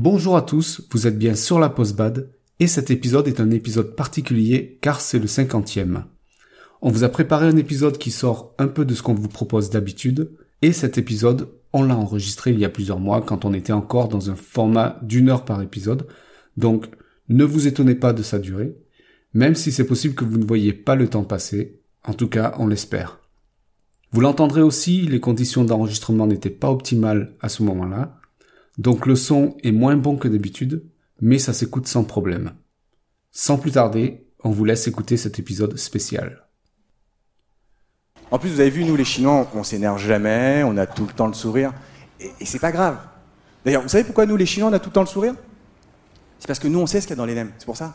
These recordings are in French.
Bonjour à tous, vous êtes bien sur la Postbad et cet épisode est un épisode particulier car c'est le cinquantième. On vous a préparé un épisode qui sort un peu de ce qu'on vous propose d'habitude et cet épisode, on l'a enregistré il y a plusieurs mois quand on était encore dans un format d'une heure par épisode. Donc ne vous étonnez pas de sa durée, même si c'est possible que vous ne voyez pas le temps passer, en tout cas on l'espère. Vous l'entendrez aussi, les conditions d'enregistrement n'étaient pas optimales à ce moment-là, donc le son est moins bon que d'habitude, mais ça s'écoute sans problème. Sans plus tarder, on vous laisse écouter cet épisode spécial. En plus, vous avez vu, nous les Chinois, on, s'énerve jamais, on a tout le temps le sourire, et, c'est pas grave. D'ailleurs, vous savez pourquoi nous les Chinois, on a tout le temps le sourire? C'est parce que nous, on sait ce qu'il y a dans les nems, c'est pour ça.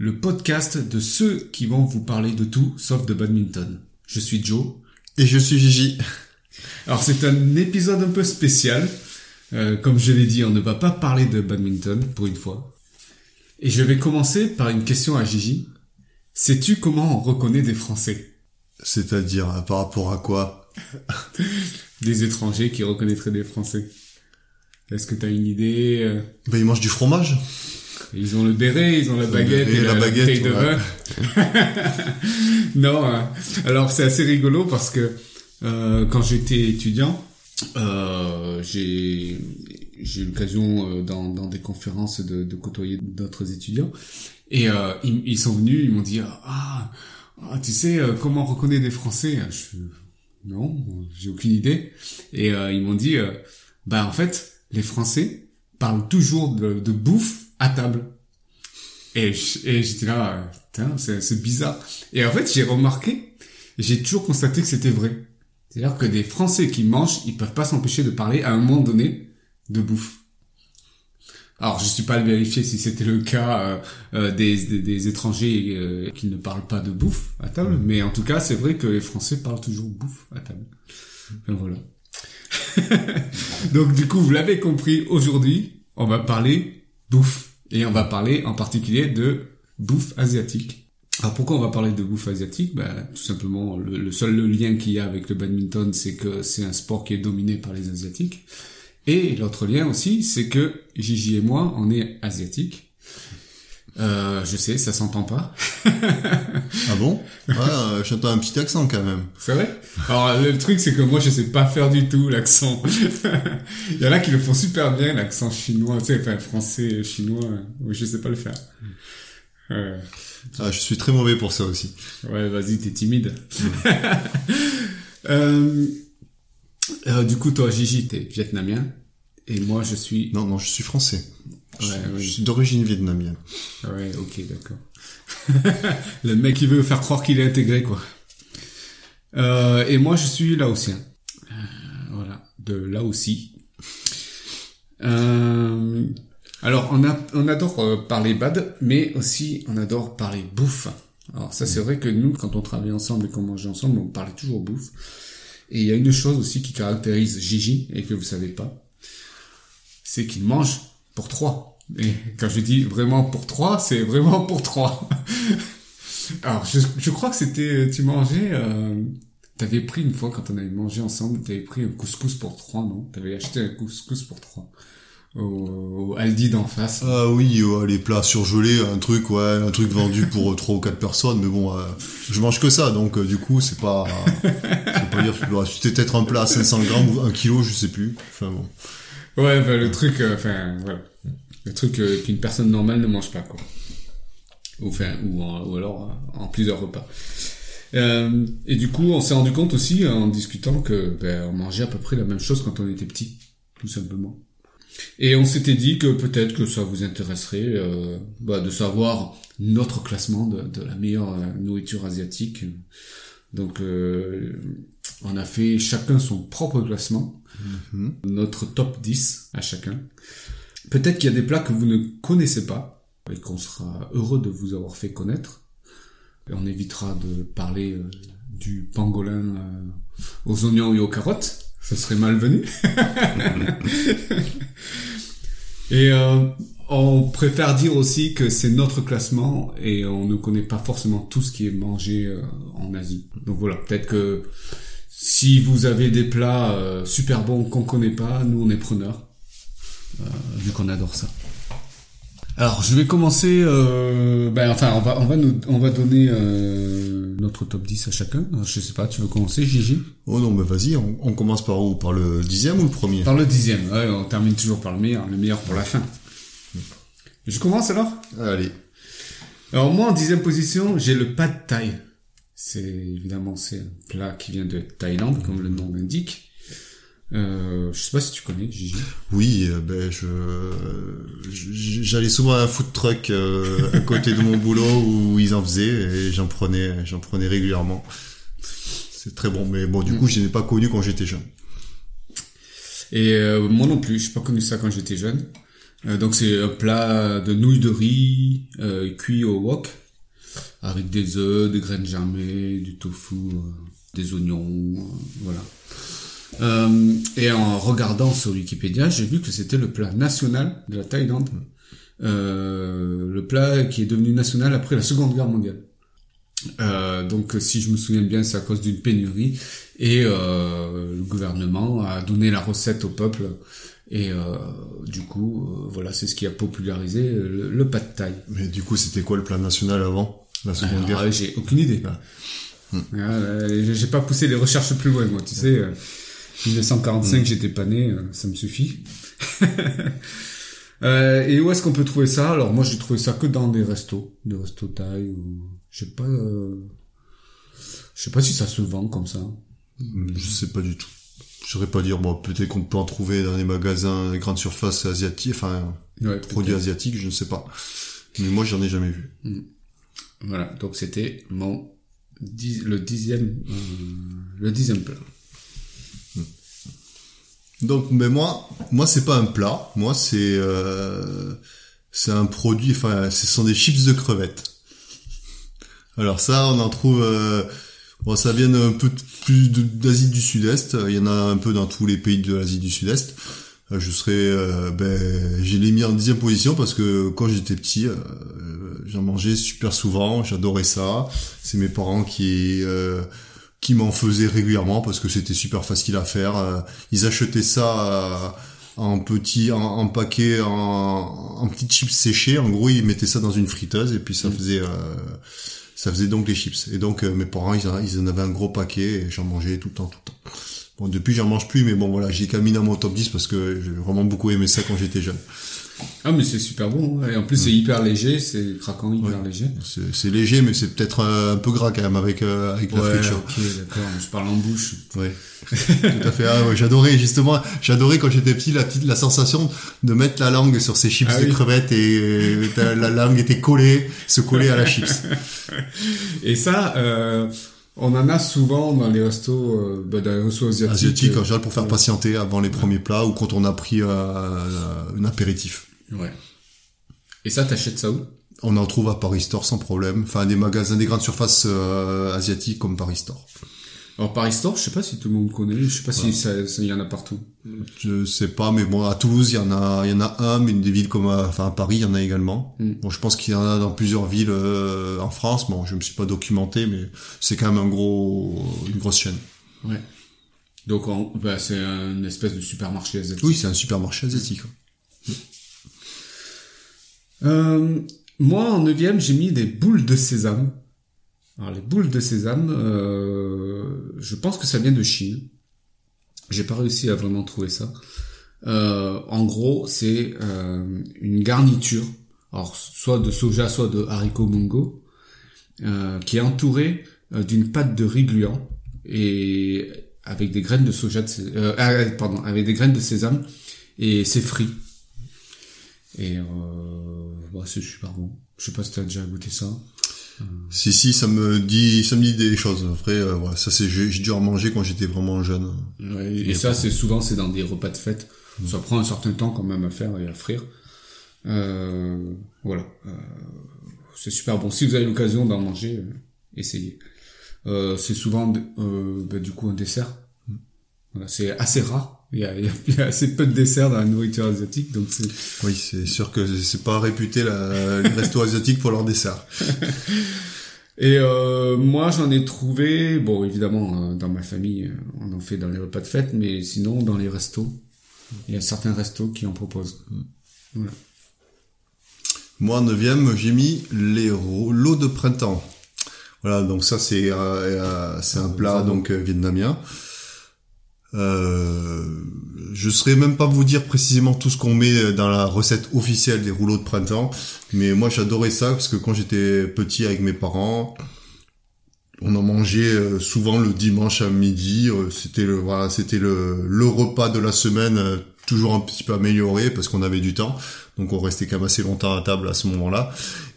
le podcast de ceux qui vont vous parler de tout sauf de badminton. Je suis Joe. Et je suis Gigi. Alors c'est un épisode un peu spécial. Euh, comme je l'ai dit, on ne va pas parler de badminton pour une fois. Et je vais commencer par une question à Gigi. Sais-tu comment on reconnaît des Français? C'est-à-dire, euh, par rapport à quoi? Des étrangers qui reconnaîtraient des Français. Est-ce que tu as une idée euh? Ben, ils mangent du fromage. Ils ont le béret, ils ont la baguette béret, et la la, baguette, bouteille de vin. non, hein. alors c'est assez rigolo parce que euh, quand j'étais étudiant, euh, j'ai eu l'occasion euh, dans, dans des conférences de, de côtoyer d'autres étudiants et euh, ils, ils sont venus, ils m'ont dit ah, ah, tu sais euh, comment on reconnaît des Français? Je non, j'ai aucune idée et euh, ils m'ont dit bah en fait les Français parlent toujours de, de bouffe à table. Et j'étais là, putain, c'est bizarre. Et en fait, j'ai remarqué, j'ai toujours constaté que c'était vrai. C'est-à-dire que des Français qui mangent, ils peuvent pas s'empêcher de parler à un moment donné de bouffe. Alors, je suis pas allé vérifier si c'était le cas euh, euh, des, des, des étrangers euh, qui ne parlent pas de bouffe à table, mais en tout cas, c'est vrai que les Français parlent toujours bouffe à table. Enfin, voilà. Donc, du coup, vous l'avez compris, aujourd'hui, on va parler bouffe. Et on va parler en particulier de bouffe asiatique. Alors pourquoi on va parler de bouffe asiatique? Ben, Tout simplement, le, le seul lien qu'il y a avec le badminton, c'est que c'est un sport qui est dominé par les Asiatiques. Et l'autre lien aussi, c'est que Gigi et moi, on est asiatiques. Euh, je sais, ça s'entend pas. Ah bon? Ouais, euh, j'entends un petit accent quand même. C'est vrai? Alors le truc c'est que moi je sais pas faire du tout l'accent. Il y en a qui le font super bien l'accent chinois, tu sais, enfin français, chinois, oui, je sais pas le faire. Euh, Ah, je suis très mauvais pour ça aussi. ouais, vas-y, t'es timide. Du coup, toi, Gigi, t'es vietnamien, et moi, je suis. Non, non, je suis français. Je, Ouais, suis- oui. je suis d'origine vietnamienne. Ouais, ok, d'accord. le mec, il veut faire croire qu'il est intégré, quoi. Euh, et moi, je suis laotien. Euh, voilà, de Laotie. Euh, alors, on, a, on adore parler bad, mais aussi on adore parler bouffe. Alors ça, c'est vrai que nous, quand on travaillait ensemble et qu'on mangeait ensemble, on parlait toujours bouffe. Et il y a une chose aussi qui caractérise Gigi, et que vous savez pas, c'est qu'il mange pour trois. Et quand je dis vraiment pour trois, c'est vraiment pour trois. Alors, je, je crois que c'était, tu mangeais, euh, t'avais pris une fois quand on avait mangé ensemble, t'avais pris un couscous pour trois, non? T'avais acheté un couscous pour trois au, au Aldi d'en face. Ah oui, ouais, les plats surgelés, un truc, ouais, un truc vendu pour euh, trois ou quatre personnes, mais bon, euh, je mange que ça, donc euh, du coup, c'est pas... je vais pas dire, c'était peut-être un plat à 500 grammes ou un kilo, je sais plus. Enfin bon. Ouais, bah, le truc, euh, enfin, voilà. Le truc euh, qu'une personne normale ne mange pas, quoi. Ou, enfin, ou, en- ou alors euh, en plusieurs repas. Euh, et du coup, on s'est rendu compte aussi, en discutant, que ben, on mangeait à peu près la même chose quand on était petit, tout simplement. Et on s'était dit que peut-être que ça vous intéresserait euh, bah, de savoir notre classement de, de la meilleure nourriture asiatique. Donc euh, on a fait chacun son propre classement, Mhm. notre top 10 à chacun. Peut-être qu'il y a des plats que vous ne connaissez pas et qu'on sera heureux de vous avoir fait connaître. Et on évitera de parler euh, du pangolin euh, aux oignons et aux carottes. Ce serait malvenu. et euh, on préfère dire aussi que c'est notre classement et on ne connaît pas forcément tout ce qui est mangé en Asie. Donc voilà, peut-être que si vous avez des plats super bons qu'on connaît pas, nous on est preneurs, vu qu'on adore ça. Alors je vais commencer, euh, ben enfin on va on va nous on va donner euh, notre top 10 à chacun. Je sais pas, tu veux commencer, Gigi? Oh non, mais vas-y, on, on commence par où? Par le dixième ou le premier? Par le dixième. Ouais, on termine toujours par le meilleur, le meilleur pour la fin. Je commence alors? Allez. Alors moi en dixième position, j'ai le pad thai. C'est évidemment c'est un plat qui vient de Thaïlande, comme le nom l'indique. Euh, je sais pas si tu connais, Gigi. Oui, euh, ben je j'allais souvent à un food truck euh, à côté de mon boulot où ils en faisaient et j'en prenais j'en prenais régulièrement. C'est très bon, mais bon du coup je n'ai pas connu quand j'étais jeune. Et euh, moi non plus, j'ai pas connu ça quand j'étais jeune. Euh, donc c'est un plat de nouilles de riz euh, cuit au wok avec des œufs, des graines germées, du tofu, des oignons, voilà. Euh, et en regardant sur Wikipédia, j'ai vu que c'était le plat national de la Thaïlande. Euh, le plat qui est devenu national après la Seconde Guerre mondiale. Euh, donc si je me souviens bien, c'est à cause d'une pénurie et euh, le gouvernement a donné la recette au peuple et euh, du coup voilà c'est ce qui a popularisé le, le pad thai. Mais du coup c'était quoi le plat national avant la Seconde Alors, Guerre? j'ai aucune idée. Ah. Ah, j'ai- j'ai pas poussé les recherches plus loin moi tu sais. Euh, 1945 j'étais pas né, euh, ça me suffit. Euh, et où est-ce qu'on peut trouver ça? Alors moi j'ai trouvé ça que dans des restos, des restos thaï ou je sais pas euh, je sais pas si ça se vend comme ça. Je sais pas du tout. Je saurais pas dire. Bon, peut-être qu'on peut en trouver dans les magasins, les grandes surfaces asiatiques, enfin Ouais, produits asiatiques, je ne sais pas. Mais moi j'en ai jamais vu. Voilà, donc c'était mon dix- le dixième euh, le dixième plat. Donc, mais moi, moi c'est pas un plat. Moi c'est euh, c'est un produit. Enfin, ce sont des chips de crevettes. Alors ça, on en trouve. Euh, bon, ça vient un peu plus d'Asie du Sud-Est. Il y en a un peu dans tous les pays de l'Asie du Sud-Est. Euh, Je serais, euh, ben, je l'ai mis en dixième position parce que quand j'étais petit, euh, j'en mangeais super souvent. J'adorais ça. C'est mes parents qui qui m'en faisaient régulièrement parce que c'était super facile à faire. Euh, ils achetaient ça euh, en petit, en, en paquet, en, en petites chips séchées. En gros, ils mettaient ça dans une friteuse et puis ça faisait, euh, ça faisait donc les chips. Et donc euh, mes parents, ils en, ils en avaient un gros paquet et j'en mangeais tout le temps, tout le temps. Bon, depuis, j'en mange plus, mais bon, voilà, j'ai caminé à mon top 10 parce que j'ai vraiment beaucoup aimé ça quand j'étais jeune. Ah mais c'est super bon et en plus c'est hyper léger, c'est craquant hyper léger. C'est léger, mais c'est peut-être euh, un peu gras quand même avec, euh, avec la Ouais, friture. ok, d'accord, je parle en bouche. Ouais, tout à fait. Ah, ouais, j'adorais justement, j'adorais quand j'étais petit la petite la sensation de mettre la langue sur ces chips Ah de oui. crevettes et euh, la langue était collée, se collait à la chips. Et ça, euh, on en a souvent dans les restos, euh, bah, dans les restos asiatiques. Asiatique en général pour faire patienter avant les premiers plats ou quand on a pris euh, un apéritif. Ouais. Et ça, t'achètes ça où? On en trouve à Paris Store sans problème. Enfin, des magasins, des grandes surfaces euh, asiatiques comme Paris Store. Alors Paris Store, je sais pas si tout le monde connaît, je sais pas si ça, ça y en a partout. Je sais pas, mais bon, à Toulouse, il y en a, il y en a un, mais des villes comme, à- enfin, à Paris, il y en a également. Mm. Bon, je pense qu'il y en a dans plusieurs villes euh, en France. Bon, je me suis pas documenté, mais c'est quand même un gros, une grosse chaîne. Ouais. Donc bah, c'est une espèce de supermarché asiatique. Oui, c'est un supermarché asiatique. Euh, moi, en neuvième, j'ai mis des boules de sésame. Alors, les boules de sésame, euh, je pense que ça vient de Chine. J'ai pas réussi à vraiment trouver ça. Euh, en gros, c'est une garniture, soit de soja, soit de haricots mungo, qui est entourée d'une pâte de riz gluant et avec des graines de soja, de sé- ah, pardon, avec des graines de sésame et c'est frit. Et euh, bah, c'est super bon. Je sais pas si t'as déjà goûté ça. Si si, ça me dit, ça me dit des choses. Après, euh, voilà, ça c'est, j'ai dû en manger quand j'étais vraiment jeune. Ouais, et ça, c'est souvent c'est dans des repas de fête. Ça prend un certain temps quand même à faire et à frire. Euh, voilà, Euh, c'est super bon. Si vous avez l'occasion d'en manger, euh, essayez. Euh, c'est souvent euh, bah, du coup un dessert. Voilà, c'est assez rare. Il y, a, il y a- assez peu de desserts dans la nourriture asiatique, donc c'est Oui, c'est sûr que c'est pas réputé la, les restos asiatiques pour leur dessert. Et euh, moi, j'en ai trouvé, bon, évidemment, euh, dans ma famille, euh, on en fait dans les repas de fête, mais sinon, dans les restos, il y a certains restos qui en proposent. Voilà. Moi, en neuvième, j'ai mis les rouleaux de printemps. Voilà, donc ça c'est euh, euh, c'est un plat donc vietnamien. Euh, je saurais même pas vous dire précisément tout ce qu'on met dans la recette officielle des rouleaux de printemps, mais moi j'adorais ça parce que quand j'étais petit avec mes parents, on en mangeait euh, souvent le dimanche à midi. euh, C'était le voilà, c'était le, le repas de la semaine, euh, toujours un petit peu amélioré parce qu'on avait du temps. Donc on restait quand même assez longtemps à table à ce moment-là.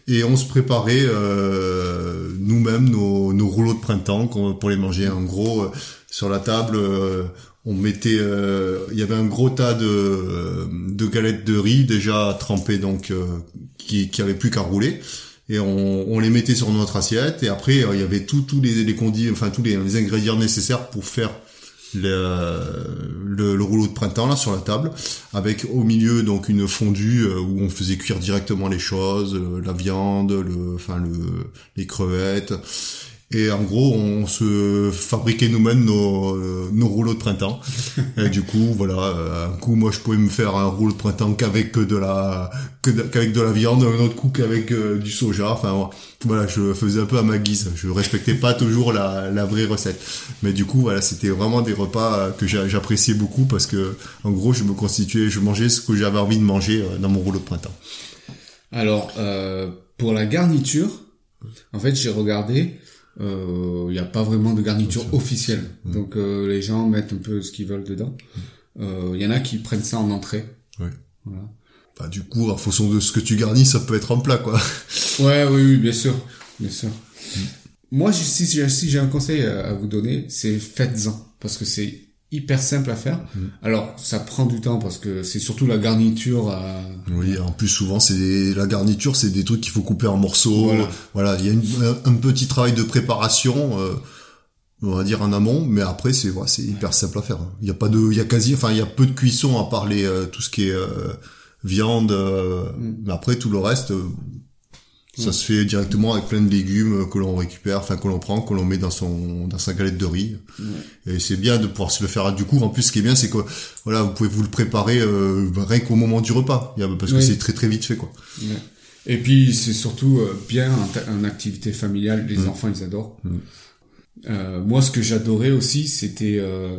Et on se préparait euh, nous-mêmes nos, nos rouleaux de printemps pour les manger. En gros, sur la table, euh, on mettait, euh, il y avait un gros tas de, de galettes de riz déjà trempées, donc euh, qui, qui avaient plus qu'à rouler. Et on, on les mettait sur notre assiette. Et après, euh, il y avait tous tous les, les condiments, enfin tous les, ingrédients nécessaires pour faire le, le, le rouleau de printemps là sur la table, avec au milieu donc une fondue euh, où on faisait cuire directement les choses, euh, la viande, le, enfin le, les crevettes. Et en gros, on se fabriquait nous-mêmes nos, euh, nos rouleaux de printemps. Et du coup, voilà, euh, un coup, moi, je pouvais me faire un rouleau de printemps qu'avec de la, qu'avec de la viande, un autre coup qu'avec euh, du soja. Enfin, voilà, je faisais un peu à ma guise. Je respectais pas toujours la, la vraie recette. Mais du coup, voilà, c'était vraiment des repas que j'a- j'appréciais beaucoup parce que, en gros, je me constituais, je mangeais ce que j'avais envie de manger dans mon rouleau de printemps. Alors, euh, pour la garniture, en fait, j'ai regardé, euh, il n'y a pas vraiment de garniture officielle. Donc, euh, les gens mettent un peu ce qu'ils veulent dedans. Euh, Il y en a qui prennent ça en entrée. Ouais. Voilà. Enfin, du coup, en fonction de ce que tu garnis, ça peut être en plat, quoi. Ouais, oui, oui, bien sûr, bien sûr. Moi, je- si, si, si j'ai un conseil à vous donner, c'est faites-en, parce que c'est hyper simple à faire. Alors, ça prend du temps parce que c'est surtout la garniture à... Oui, en plus souvent c'est la garniture, c'est des trucs qu'il faut couper en morceaux. Voilà. Voilà, il y a une- un, petit travail de préparation, euh, on va dire en amont, mais après c'est voilà, c'est hyper simple à faire. Il y a pas de, il y a quasi, enfin il y a peu de cuisson à part les, euh, tout ce qui est euh, viande, euh, mais après tout le reste, euh, ça Mm. se fait directement avec plein de légumes que l'on récupère, enfin que l'on prend, que l'on met dans son dans sa galette de riz. Et c'est bien de pouvoir se le faire du coup. En plus, ce qui est bien, c'est que voilà, vous pouvez vous le préparer euh, rien qu'au moment du repas, parce que Oui. c'est très très vite fait quoi. Et puis, c'est surtout euh, bien en, activité familiale, les enfants, ils adorent. Euh, moi, ce que j'adorais aussi, c'était euh,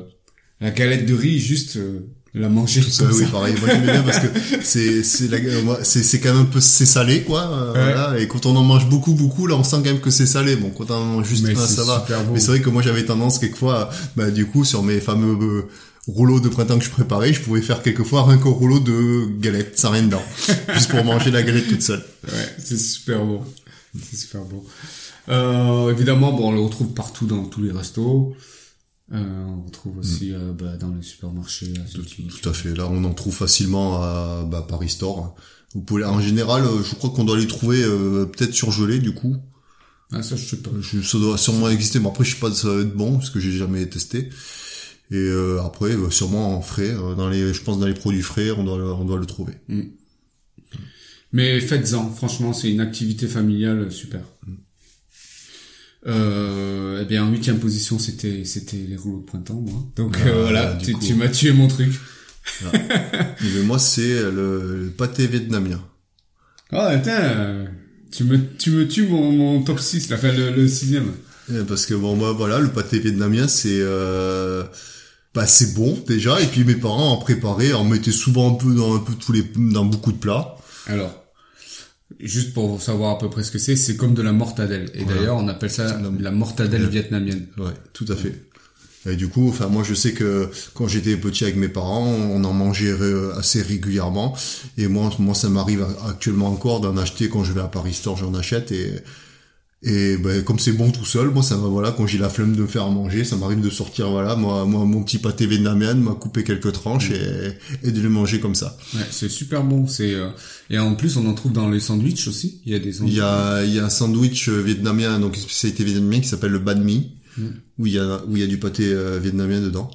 la galette de riz, juste euh, la manger Ça, comme oui, pareil. Moi, j'aimais bien parce que c'est euh, c'est c'est quand même un peu c'est salé quoi. euh, voilà. Et quand on en mange beaucoup beaucoup, là, on sent quand même que c'est salé. Bon, quand on en mange juste Mais un, ça va. bon. Mais c'est vrai que moi, j'avais tendance quelquefois, bah du coup, sur mes fameux euh, rouleaux de printemps que je préparais, je pouvais faire quelquefois un rouleau de galette sans rien dedans, juste pour manger la galette toute seule. Ouais, c'est super bon. C'est super bon. Euh, évidemment, bon, on le retrouve partout dans tous les restos. Euh, on retrouve aussi euh, bah, dans les supermarchés asiatiques. Tout à fait. Là, on en trouve facilement à bah, Paris Store. Vous pouvez, en général, euh, je crois qu'on doit les trouver euh, peut-être surgelés du coup. Ah, ça, je sais pas. Je, ça doit sûrement exister. Bon, après, je sais pas si ça va être bon parce que j'ai jamais testé. Et euh, après, euh, sûrement en frais, euh, dans les, je pense dans les produits frais, on doit, on doit le trouver. Mais faites-en, franchement, c'est une activité familiale super. Euh, eh bien, en huitième position, c'était c'était les rouleaux de printemps, moi. Donc Ah, euh, voilà, du tu, coup. tu m'as tué mon truc. Mais moi, c'est le, le pâté vietnamien. Oh, euh, tu me tu me tues mon, mon top 6, là, enfin le, le sixième. Eh, Parce que bon, moi, voilà, le pâté vietnamien, c'est, euh, bah, c'est bon déjà. Et puis mes parents en préparaient, en mettaient souvent un peu dans un peu tous les, dans beaucoup de plats. Alors, juste pour savoir à peu près ce que c'est, c'est comme de la mortadelle. Et Voilà. d'ailleurs, on appelle ça la- mortadelle vietnamienne. Ouais, tout à fait. Et du coup, enfin moi je sais que quand j'étais petit avec mes parents, on en mangeait ré- assez régulièrement. Et moi, moi ça m'arrive actuellement encore d'en acheter quand je vais à Paris Store, j'en achète et et ben, comme c'est bon tout seul, moi ça va voilà quand j'ai la flemme de me faire manger, ça m'arrive de sortir voilà moi moi mon petit pâté vietnamien, de m'a couper quelques tranches et, et de le manger comme ça. Ouais, c'est super bon. C'est euh, et en plus on en trouve dans les sandwichs aussi. Il y a des Il sandwichs. y a il y a un sandwich euh, vietnamien donc une spécialité vietnamienne qui s'appelle le banh mi Mm. où il y a où il y a du pâté euh, vietnamien dedans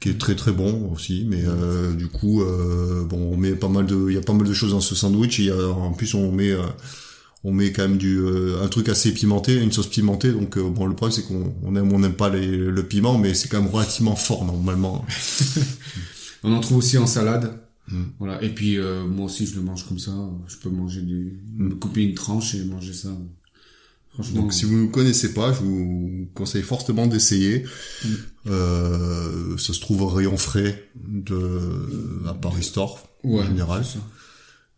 qui est très très bon aussi mais euh, du coup euh, bon on met pas mal de il y a pas mal de choses dans ce sandwich et il y a, en plus on met euh, on met quand même du euh, un truc assez pimenté une sauce pimentée donc euh, bon le problème c'est qu'on on aime on n'aime pas les, le piment mais c'est quand même relativement fort normalement On en trouve aussi en salade. Mm. Voilà. Et puis euh, moi aussi je le mange comme ça. Je peux manger du, me couper une tranche et manger ça. Franchement. Donc si vous ne connaissez pas, je vous conseille fortement d'essayer. Mm. Euh, ça se trouve au rayon frais de à Paris Store ouais, en général. c'est ça.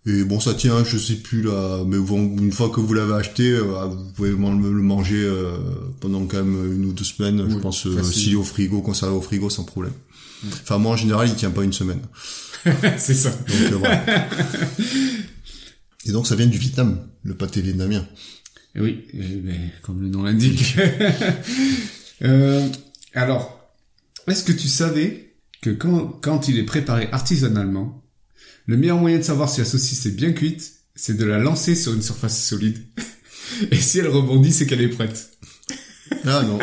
Et bon, ça tient, je sais plus là, mais bon, une fois que vous l'avez acheté, euh, vous pouvez le manger euh, pendant quand même une ou deux semaines. je pense euh, est au frigo, conservé au frigo, sans problème. Enfin, moi en général, il tient pas une semaine. c'est ça. Donc, euh, voilà. Et donc ça vient du Vietnam, le pâté vietnamien. Et oui, eh ben, comme le nom l'indique. Euh, alors, est-ce que tu savais que quand, quand il est préparé artisanalement, le meilleur moyen de savoir si la saucisse est bien cuite, c'est de la lancer sur une surface solide. Et si elle rebondit, c'est qu'elle est prête. Ah non.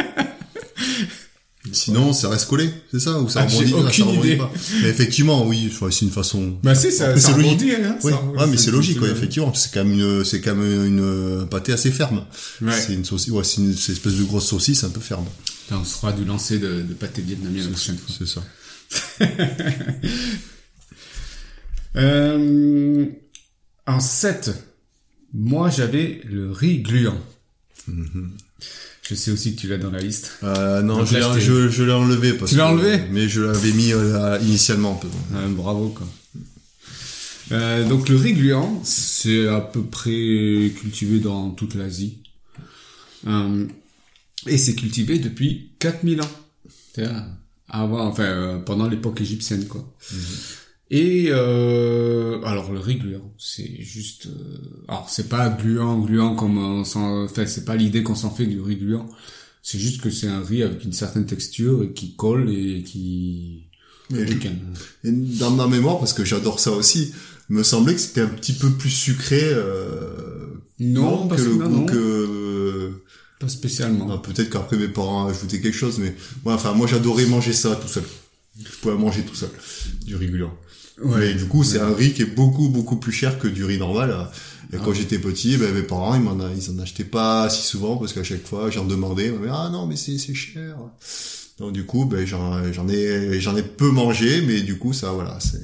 Sinon, ça reste collé, c'est ça Ou ça Ah, rebondit, ah, ça aucune rebondit idée. pas. Mais effectivement, oui, c'est une façon. Bah si, ça, ça c'est logique. rebondit, hein. Oui, ça- ouais, mais c'est logique, ouais, effectivement. C'est quand même une, c'est quand même une, un pâté assez ferme. Ouais. C'est une saucisse, ouais, c'est une, espèce de grosse saucisse un peu ferme. Putain, on se fera du lancer de, de pâté vietnamien la prochaine fois. C'est ça. Euh, en 7, moi j'avais le riz gluant. Je sais aussi que tu l'as dans la liste. Euh, non, Donc je l'ai, je enlevé parce Tu l'as enlevé Mais je l'avais mis euh, initialement un peu. Euh, bravo quoi. Euh, donc le riz gluant, c'est à peu près cultivé dans toute l'Asie. Euh, et c'est cultivé depuis 4000 ans. Avant, enfin, euh, pendant l'époque égyptienne, quoi. Et euh, alors le riz gluant, c'est juste, euh, alors c'est pas gluant, gluant comme on s'en, enfin c'est pas l'idée qu'on s'en fait du riz gluant. C'est juste que c'est un riz avec une certaine texture et qui colle et qui. Et Et dans ma mémoire, parce que j'adore ça aussi, me semblait que c'était un petit peu plus sucré. Euh, Non, que parce le que- non, goût non. que. Pas spécialement. Ah, Peut-être qu'après mes parents ajoutaient quelque chose, mais ouais, enfin moi j'adorais manger ça tout seul. Je pouvais manger tout seul du riz gluant. Mais du coup, c'est un riz qui est beaucoup beaucoup plus cher que du riz normal. Et quand Ah. j'étais petit, ben, mes parents ils m'en ils en achetaient pas si souvent parce qu'à chaque fois j'en demandais, ils ah non mais c'est c'est cher. Donc du coup, ben j'en j'en ai j'en ai peu mangé, mais du coup ça voilà c'est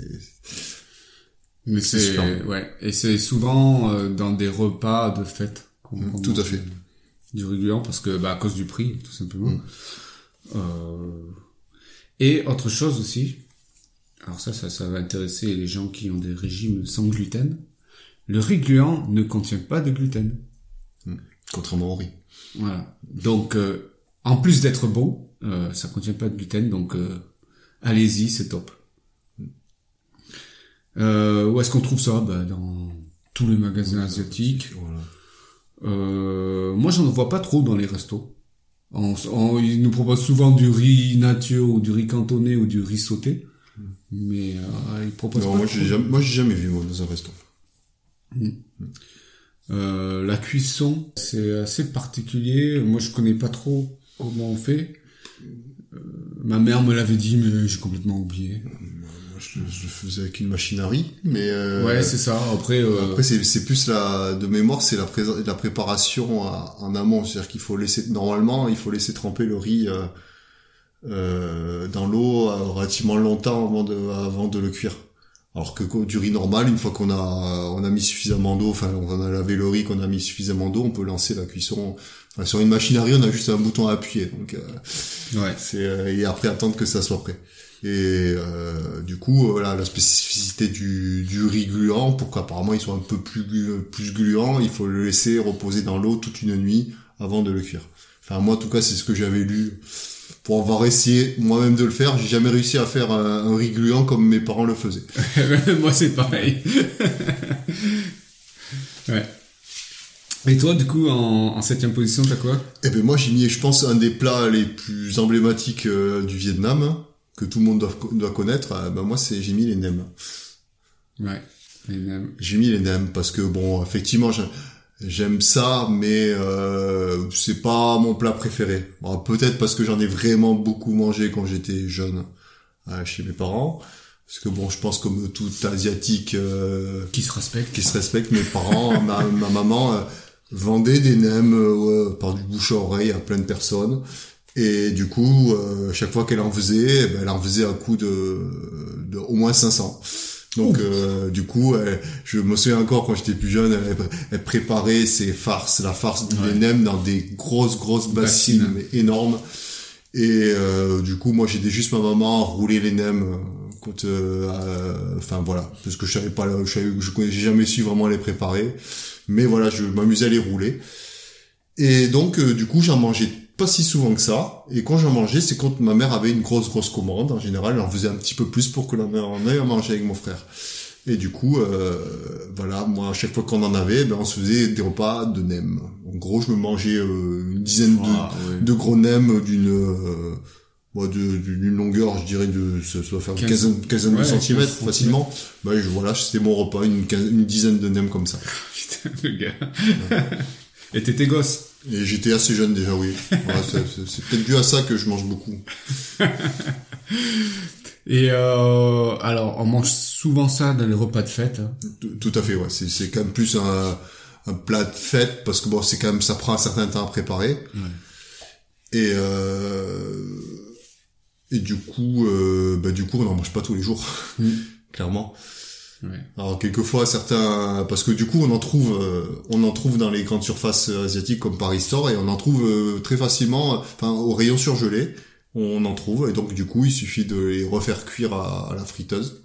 Mais C'est ouais, et c'est souvent euh, dans des repas de fête qu'on Mm, tout à fait. du riz gluant parce que bah à cause du prix tout simplement. Mm. Euh, et autre chose aussi. Alors ça, ça ça va intéresser les gens qui ont des régimes sans gluten. Le riz gluant ne contient pas de gluten. contrairement au riz. Voilà. Donc euh, en plus d'être bon, euh, ça contient pas de gluten donc euh, allez-y, c'est top. Euh, où est-ce qu'on trouve ça? Bah, Dans tous les magasins asiatiques. Voilà. Euh, moi, j'en vois pas trop dans les restos. On, on- ils nous proposent souvent du riz nature ou du riz cantonné ou du riz sauté. Mais euh, ils proposent Non, pas moi j'ai jamais, moi j'ai jamais vu moi dans un resto. Euh, la cuisson, c'est assez particulier. Moi, je connais pas trop comment on fait. Euh, ma mère me l'avait dit, mais j'ai complètement oublié. Moi je, je le faisais avec une machine à riz, mais euh, ouais, c'est ça. Après, euh, Après, c'est, c'est plus la, de mémoire, c'est la, pré- la préparation à- en amont. C'est-à-dire qu'il faut laisser, normalement, il faut laisser tremper le riz euh, euh, dans l'eau euh, relativement longtemps avant de, avant de le cuire. Alors que du riz normal, une fois qu'on a, on a mis suffisamment d'eau, enfin, on a lavé le riz, qu'on a mis suffisamment d'eau, on peut lancer la cuisson. Enfin, sur une machine à riz, on a juste un bouton à appuyer. Donc, euh, ouais. c'est euh, et après attendre que ça soit prêt. Et euh, du coup, euh, voilà, la spécificité du, du riz gluant, pour qu'apparemment il soit un peu plus plus gluant, il faut le laisser reposer dans l'eau toute une nuit avant de le cuire. Enfin, moi, en tout cas, c'est ce que j'avais lu. Pour avoir essayé moi-même de le faire, j'ai jamais réussi à faire un, un riz gluant comme mes parents le faisaient. Moi, c'est pareil. ouais. Et toi, du coup, en, en septième position, t'as quoi? Eh ben moi j'ai mis, je pense, un des plats les plus emblématiques euh, du Vietnam que tout le monde doit, doit connaître. Euh, ben moi c'est j'ai mis les nems. Ouais. Les nems. J'ai mis les nems parce que bon, effectivement, j'ai- j'aime ça, mais euh, c'est pas mon plat préféré. Bon, peut-être parce que j'en ai vraiment beaucoup mangé quand j'étais jeune euh, chez mes parents. Parce que bon, je pense comme tout asiatique euh, Qui se respecte qui se respecte, mes parents, ma, ma maman euh, vendait des nems euh, par du bouche à oreille à plein de personnes. Et du coup, euh, chaque fois qu'elle en faisait, eh ben, elle en faisait un coup de, de au moins 500. Donc euh, du coup, elle- je me souviens encore quand j'étais plus jeune, elle, elle préparait ses farces, la farce des Ouais. dans des grosses grosses bassines, énormes. Et euh, du coup, moi, j'aidais juste ma maman à rouler les nems. euh, Quand, euh, euh, enfin voilà, parce que je savais pas, je savais, je connais- j'ai jamais su vraiment les préparer. Mais voilà, je m'amusais à les rouler. Et donc, euh, du coup, j'en mangeais pas si souvent que ça. Et quand j'en mangeais, c'est quand ma mère avait une grosse, grosse commande. En général, elle en faisait un petit peu plus pour que la mère en ait à manger avec mon frère. Et du coup, euh, voilà, moi, à chaque fois qu'on en avait, ben, on se faisait des repas de nems. En gros, je me mangeais euh, une dizaine de, Ah, ouais. de gros nems d'une euh, d'une longueur, je dirais, de ça doit faire une quinzaine, quinzaine ouais, de centimètres facilement. Bah, je, voilà, c'était mon repas, une, dizaine de nems comme ça. Putain, le gars. Et t'étais gosse Et j'étais assez jeune déjà, oui. Voilà, c'est peut-être dû à ça que je mange beaucoup. Et euh, alors, on mange souvent ça dans les repas de fête. hein? Tout, tout à fait, ouais. C'est quand même plus un, un plat de fête parce que bon, c'est quand même ça prend un certain temps à préparer. Et euh, et du coup, euh, bah du coup, on n'en mange pas tous les jours, Mm. clairement. Ouais. Alors quelquefois certains, parce que du coup, on en trouve, euh, on en trouve dans les grandes surfaces euh, asiatiques comme Paris Store et on en trouve euh, très facilement, enfin au rayon surgelé, on en trouve et donc du coup, il suffit de les refaire cuire à, à la friteuse.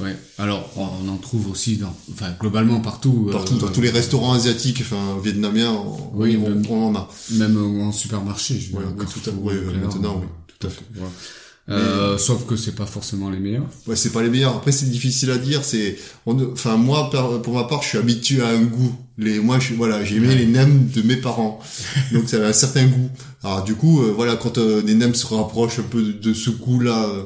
Ouais. Alors, on en trouve aussi dans, enfin, globalement partout. euh, Partout, dans tous les restaurants asiatiques, enfin vietnamiens, on, Oui, on, même- on en a. Même en supermarché, je veux Ouais, dire, oui, Carrefour, tout à- ouais, Leclerc, maintenant, euh, oui, tout à fait. voilà. Euh, sauf que c'est pas forcément les meilleurs. Ouais, c'est pas les meilleurs. Après, c'est difficile à dire. C'est, enfin, moi, pour ma part, je suis habitué à un goût. Les, moi, je, voilà, j'ai aimé les nems de mes parents. Donc, ça a un certain goût. Alors, du coup, euh, voilà, quand euh, les nems se rapprochent un peu de, de ce goût-là euh,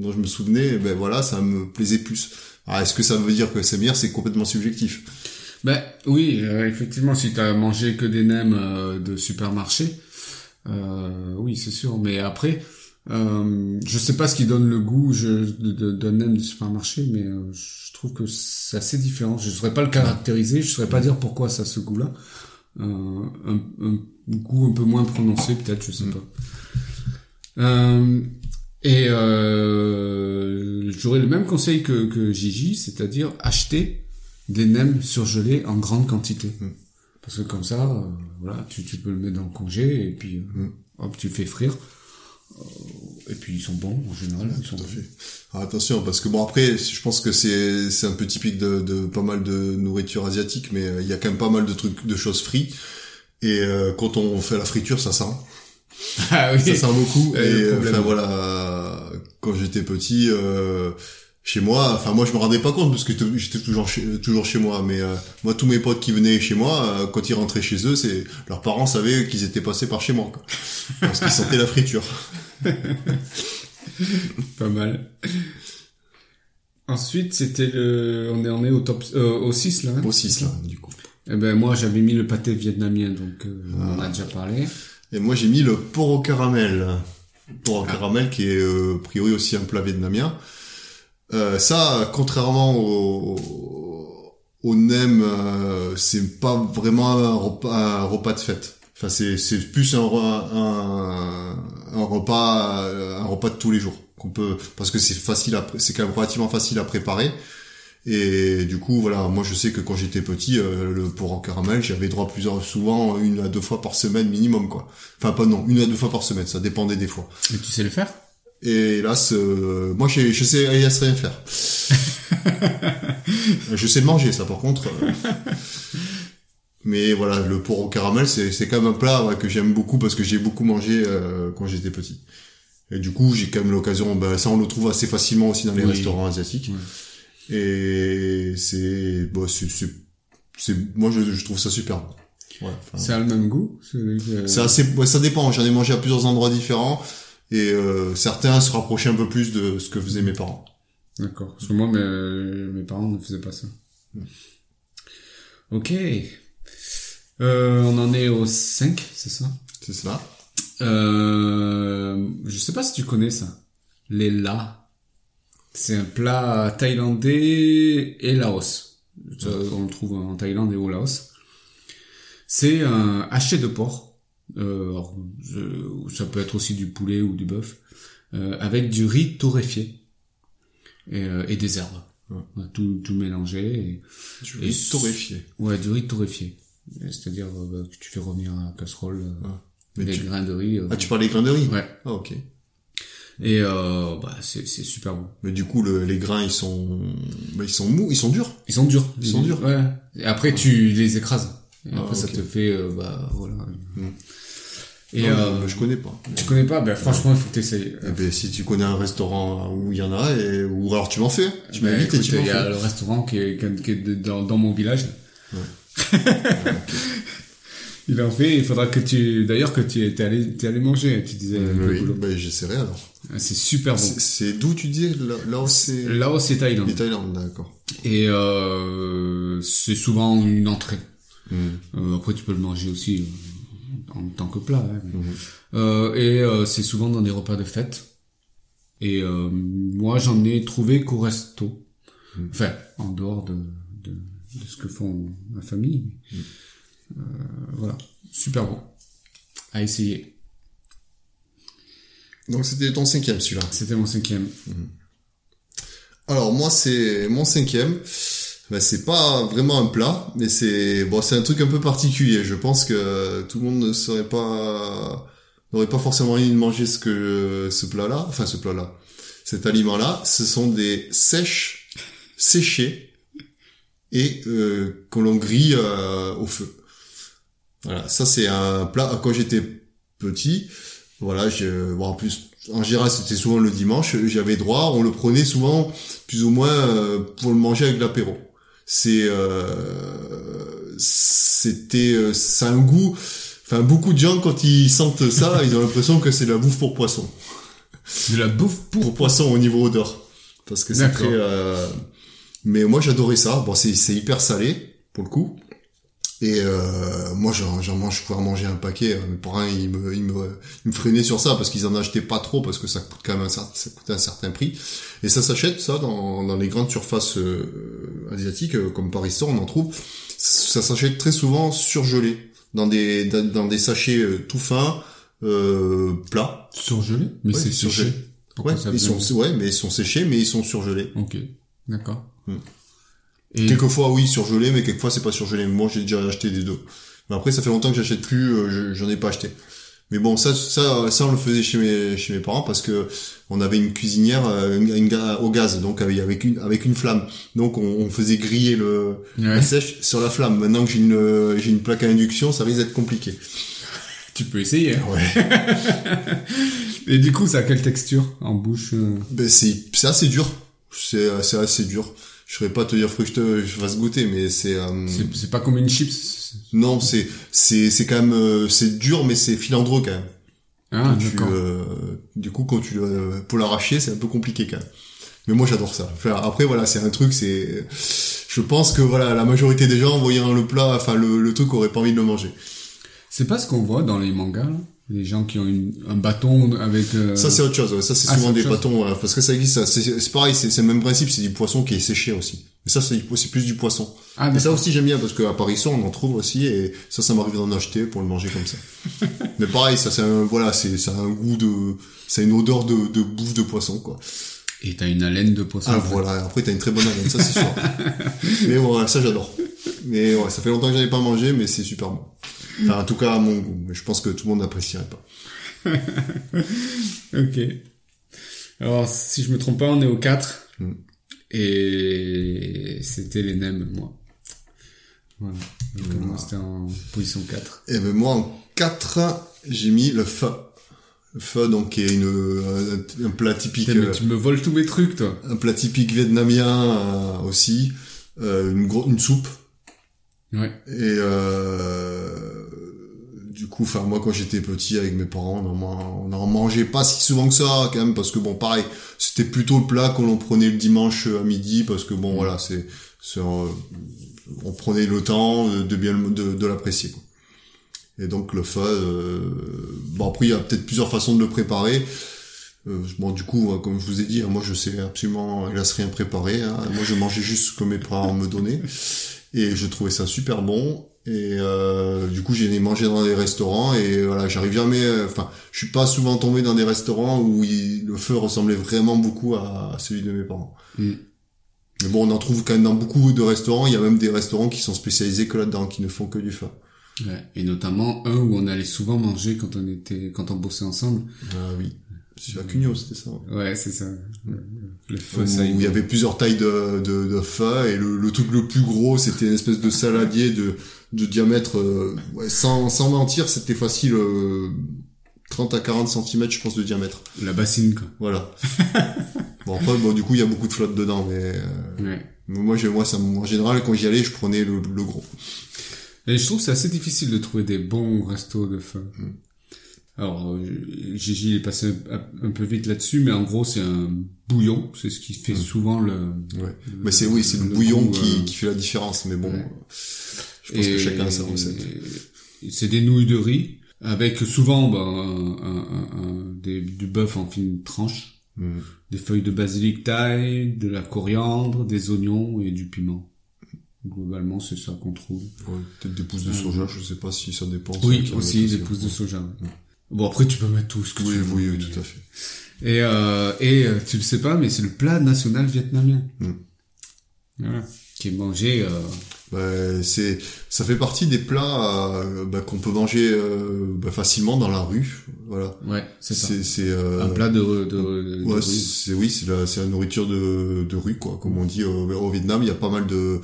dont je me souvenais, ben voilà, ça me plaisait plus. Alors, est-ce que ça veut dire que c'est meilleur? C'est complètement subjectif. Ben oui, euh, effectivement, si t'as mangé que des nems de supermarché, euh, oui, c'est sûr. Mais après, euh, je sais pas ce qui donne le goût je, de, de, d'un nem de supermarché, mais euh, je trouve que c'est assez différent. Je saurais pas le caractériser, je saurais pas dire pourquoi ça a ce goût-là. Euh, un, un goût un peu moins prononcé, peut-être, je sais Mm. pas. Euh, et euh, j'aurais le même conseil que, que Gigi, c'est-à-dire acheter des nems surgelés en grande quantité. Mm. Parce que comme ça, euh, voilà, tu, tu peux le mettre dans le congé et puis Mm. hop, tu le fais frire. Et puis ils sont bons en général. ils sont Tout à fait. Alors, attention, parce que bon après, je pense que c'est c'est un peu typique de, de pas mal de nourriture asiatique, mais euh, il y a quand même pas mal de trucs, de choses frites. Et euh, quand on fait la friture, ça sent. Ah oui. Ça sent beaucoup. Ouais, et le euh, enfin voilà, quand j'étais petit, euh, chez moi, enfin moi je me rendais pas compte parce que j'étais- j'étais toujours chez, toujours chez moi, mais euh, moi tous mes potes qui venaient chez moi, euh, quand ils rentraient chez eux, c'est leurs parents savaient qu'ils étaient passés par chez moi, quoi. parce qu'ils sentaient la friture. Pas mal. Ensuite, c'était le, on est, on est au top, euh, au 6 là. hein Aussi ça, du coup. Eh ben moi j'avais mis le pâté vietnamien, donc euh, on a déjà parlé. Et moi j'ai mis le porc au caramel. Porc au Ah. caramel qui est euh, a priori aussi un plat vietnamien. Euh, ça, contrairement au, au nem, euh, c'est pas vraiment un repas, un repas de fête. Enfin, c'est c'est plus un, un, un repas un repas de tous les jours qu'on peut parce que c'est facile à c'est quand même relativement facile à préparer. Et du coup, voilà, moi je sais que quand j'étais petit, euh, le porc en caramel, j'avais droit plusieurs, souvent une à deux fois par semaine minimum, quoi. Enfin, pas non, une à deux fois par semaine, ça dépendait des fois. Et tu sais le faire? Et hélas, euh, moi je, je sais hélas rien faire. je sais le manger, ça par contre. euh, Mais voilà, le porc au caramel, c'est c'est quand même un plat ouais, que j'aime beaucoup parce que j'ai beaucoup mangé euh, quand j'étais petit. Et du coup, j'ai quand même l'occasion. Ben, ça, on le trouve assez facilement aussi dans les Oui. restaurants asiatiques. Et c'est, bon, c'est, c'est, moi, je, je trouve ça super. bon. Ouais, Ça a le même goût que- c'est assez, ouais, ça dépend. J'en ai mangé à plusieurs endroits différents et euh, certains se rapprochaient un peu plus de ce que faisaient mes parents. D'accord. Parce que moi, mes, mes parents ne faisaient pas ça. Ok. Euh, on en est au 5, c'est ça? C'est ça. euh, Je sais pas si tu connais ça. Les la. C'est un plat thaïlandais et laos. Ça, on le trouve en Thaïlande et au Laos. C'est un haché de porc. Euh, alors, je- ça peut être aussi du poulet ou du bœuf. euh, avec du riz torréfié. Et, euh, et des herbes. Ouais. Tout, tout mélangé. Et, Du Et riz c- torréfié. Ouais, du riz torréfié. C'est-à-dire euh, que tu fais revenir à la casserole euh, Mais des tu- grains de riz. euh, Ah, tu parles des grains de riz Ouais. Ah, ok. Et euh, bah, c'est c'est super bon. Mais du coup, le, les grains, ils sont, bah, ils sont mous, ils sont durs. Ils sont durs. Ils sont durs. Ouais. Et après, tu les écrases. Et Ah, après, ça te fait, euh, bah, voilà. Mm. Et Non, euh, je connais pas. tu connais pas Ben, franchement, il faut que t'essayes. Eh ben, si tu connais un restaurant où il y en a, et, ou alors tu m'en fais. Tu Ben, m'invites et tu m'en Il y a fais. le restaurant qui est, qui est- dans, dans mon village. il en fait. Il faudra que tu, d'ailleurs, que tu es allé, t'es allé manger. Tu disais. Oui, ben, j'essaierai alors. Ah, C'est super bon. C'est- d'où tu dis où c'est... Laos et Thaïlande. Les Thaïlande, d'accord. Et euh, c'est souvent une entrée. Hmm. Euh, après, tu peux le manger aussi euh, en tant que plat. hein, mais-. Euh, et c'est souvent dans des repas de fête. Et moi, j'en ai trouvé qu'au resto. Mhm. Enfin, en dehors de, de, de ce que font ma famille. Mhm. Euh, voilà, super bon. À essayer. Donc c'était ton cinquième celui-là. C'était mon cinquième. Alors moi c'est mon cinquième. Ben, c'est pas vraiment un plat, mais c'est bon c'est un truc un peu particulier. Je pense que tout le monde ne serait pas n'aurait pas forcément envie de manger ce que ce plat-là, enfin ce plat-là, cet aliment-là. Ce sont des sèches séchées et euh, que l'on grille euh, au feu. Voilà, ça c'est un plat. Quand j'étais petit, voilà, je, bon, en plus, en général, c'était souvent le dimanche, j'avais droit, on le prenait souvent, plus ou moins, euh, pour le manger avec l'apéro. C'est, euh, c'était, euh, ça a un goût, enfin, beaucoup de gens, quand ils sentent ça, ils ont l'impression que c'est de la bouffe pour poisson. De la bouffe pour... Pour poisson au niveau odeur. Parce que c'est très, euh, mais moi, j'adorais ça. Bon, c'est, c'est hyper salé, pour le coup. Et euh, moi, j'en, j'en mange, je pouvais en manger un paquet. Mes parents, ils me, ils me, ils me freinaient sur ça parce qu'ils en achetaient pas trop parce que ça coûte quand même un, cer- ça coûte un certain prix. Et ça s'achète ça dans, dans les grandes surfaces euh, asiatiques euh, comme Paris Store, on en trouve. Ça s'achète très souvent surgelé dans des dans, des sachets euh, tout fins, euh, plats. Surgelé? Mais Ouais, c'est surgelé. Pourquoi Ouais, ils sont ouais, mais ils sont séchés, mais ils sont surgelés. Ok, d'accord. Et Quelquefois oui surgelé, mais quelquefois c'est pas surgelé. Moi j'ai déjà acheté des deux. Mais après ça fait longtemps que j'achète plus, euh, je- j'en ai pas acheté. Mais bon ça ça ça on le faisait chez mes chez mes parents parce que on avait une cuisinière euh, une, une au gaz donc avec avec une avec une flamme. Donc on, on faisait griller le Ouais. la sèche sur la flamme. Maintenant que j'ai une j'ai une plaque à induction, ça risque d'être compliqué. tu peux essayer. hein. Ouais. Et du coup, ça a quelle texture en bouche euh? Ben c'est c'est assez dur. C'est c'est assez dur. Je saurais pas te dire faut que je te je fasse goûter mais c'est euh, C'est pas comme une chips. non, c'est c'est c'est quand même euh, c'est dur mais c'est filandreux quand même. Ah, Tu, euh, du coup, quand tu euh, pour l'arracher, c'est un peu compliqué quand même. Mais moi, j'adore ça. Enfin, après, voilà, c'est un truc, c'est. Je pense que voilà, la majorité des gens, en voyant le plat, enfin le, le truc, auraient pas envie de le manger. C'est pas ce qu'on voit dans les mangas, là? Les gens qui ont une, un bâton avec... euh, Ça, c'est autre chose. ouais. Ça, c'est Ah, souvent des chose. bâtons, voilà, parce que ça existe. C'est pareil, c'est le même principe. C'est du poisson qui est séché aussi. Mais ça, c'est plus du poisson. Ah, Mais ça aussi, j'aime bien parce qu'à Paris, on en trouve aussi, et ça, ça m'arrive d'en acheter pour le manger comme ça. Mais pareil, ça, c'est un, voilà, c'est ça a un goût de, c'est une odeur de, de bouffe de poisson, quoi. Et t'as une haleine de poisson. Ah voilà, après t'as une très bonne haleine, ça c'est sûr. mais voilà, ça j'adore. Mais ouais, ça fait longtemps que j'en ai pas mangé, mais c'est super bon. Enfin, en tout cas à mon goût. Mais je pense que tout le monde n'apprécierait pas. Ok. Alors, si je me trompe pas, on est au 4. Hmm. Et c'était les nems, moi. Voilà. Donc, moi, c'était en position 4. Et ben moi en 4, j'ai mis le pho. Le pho donc qui est une un, un plat typique Putain, mais tu me voles tous mes trucs, toi. un plat typique vietnamien euh, aussi, euh, une une soupe Ouais. et euh, du coup enfin moi quand j'étais petit avec mes parents on en, man- on en mangeait pas si souvent que ça quand même parce que bon pareil c'était plutôt le plat que l'on prenait le dimanche à midi parce que bon voilà c'est euh, on prenait le temps de bien de, de l'apprécier. Et donc le euh, bon après il y a peut-être plusieurs façons de le préparer. Euh, bon du coup, euh, comme je vous ai dit, hein, moi je sais absolument hélas rien préparer. hein. Moi je mangeais juste ce que mes parents me donnaient et je trouvais ça super bon. Et euh, coup j'ai mangé dans des restaurants et voilà j'arrive jamais. euh, Enfin je suis pas souvent tombé dans des restaurants où il- le feu ressemblait vraiment beaucoup à, à celui de mes parents. Mm. Mais bon, on en trouve quand même dans beaucoup de restaurants. Il y a même des restaurants qui sont spécialisés que là-dedans, qui ne font que du feu. Ouais. Et notamment un où on allait souvent manger quand on était, quand on bossait ensemble. Ah oui. C'est à Cugno, c'était ça. ouais. Ouais, c'est ça. Le Où feu, ça il y avait plusieurs tailles de, de, de feu et le, le truc le plus gros, c'était une espèce de saladier de, de diamètre, euh, ouais, sans, sans mentir, c'était facile, euh, 30 à 40 cm, je pense, de diamètre. La bassine, quoi. Voilà. bon, après, bon, du coup, il y a beaucoup de flotte dedans, mais, euh, Ouais. mais moi, j'ai, moi, ça, en général, quand j'y allais, je prenais le, le gros. Et je trouve que c'est assez difficile de trouver des bons restos de feu. Mm. Alors, euh, Gigi est passé un, un peu vite là-dessus, mais en gros, c'est un bouillon. C'est ce qui fait souvent le... Ouais. Mais c'est, oui, c'est le, bouillon goût, qui, euh, qui fait la différence, mais bon, ouais. Je pense que chacun a sa recette. et C'est des nouilles de riz, avec souvent ben, un, un- un- des, du bœuf en fines tranches, Mm. des feuilles de basilic thaï, de la coriandre, des oignons et du piment. Globalement, c'est ça qu'on trouve. Ouais, peut-être des pousses de soja, je sais pas si ça dépend. Oui, ça, aussi des pousses de soja. ouais. Bon, après, tu peux mettre tout ce que Oui, tu veux. oui, oui, tout à fait. Et, euh, et euh, tu le sais pas, mais c'est le plat national vietnamien. Mm. Voilà. Qui est mangé... Euh, Bah, c'est, ça fait partie des plats euh, bah, qu'on peut manger euh, bah, facilement dans la rue. Voilà. ouais, c'est ça. C'est, euh, Un plat de... de, Ouais, c'est oui, c'est la, c'est la nourriture de, de rue quoi. Comme on dit au, au Vietnam, il y a pas mal de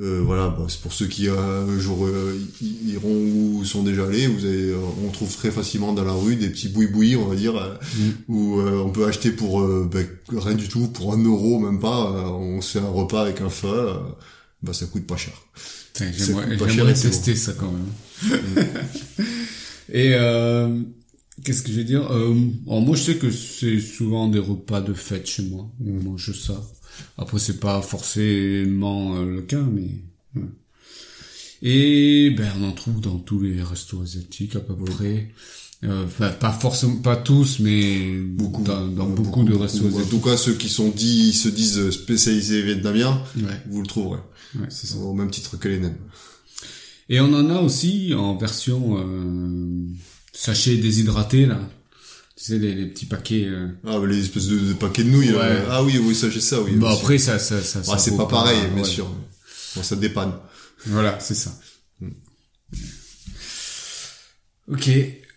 euh, voilà, bah, c'est pour ceux qui euh, un jour euh, iront ou sont déjà allés, vous avez, euh, on trouve très facilement dans la rue des petits boui-boui, on va dire, euh, Mm. où euh, on peut acheter pour euh, rien du tout, pour un euro même pas, euh, on se fait un repas avec un feu, euh, bah ça coûte pas cher. J'aimerais tester ça quand même. Et euh, qu'est-ce que je vais dire? Euh, alors Moi, je sais que c'est souvent des repas de fête chez moi. On mange ça. Après, c'est pas forcément euh, le cas, mais... ouais. Et ben, on en trouve dans tous les restos asiatiques à peu près. Euh, pas forcément, pas tous, mais Beaucoup. dans, dans beaucoup, de restos En asiatiques. tout cas, ceux qui sont dits, se disent spécialisés vietnamiens, Ouais, vous le trouverez. ouais, ça. Au même titre que les naines. Et on en a aussi en version euh, sachet déshydraté là. Tu sais les, les petits paquets. euh. Ah, mais les espèces de, de paquets de nouilles. Ouais. ah oui, oui, j'ai ça, oui. Aussi. après ça ça ça. Ah, ça c'est pas pareil, bien sûr. Bon, ça dépanne. Voilà c'est ça. Mm. Ok.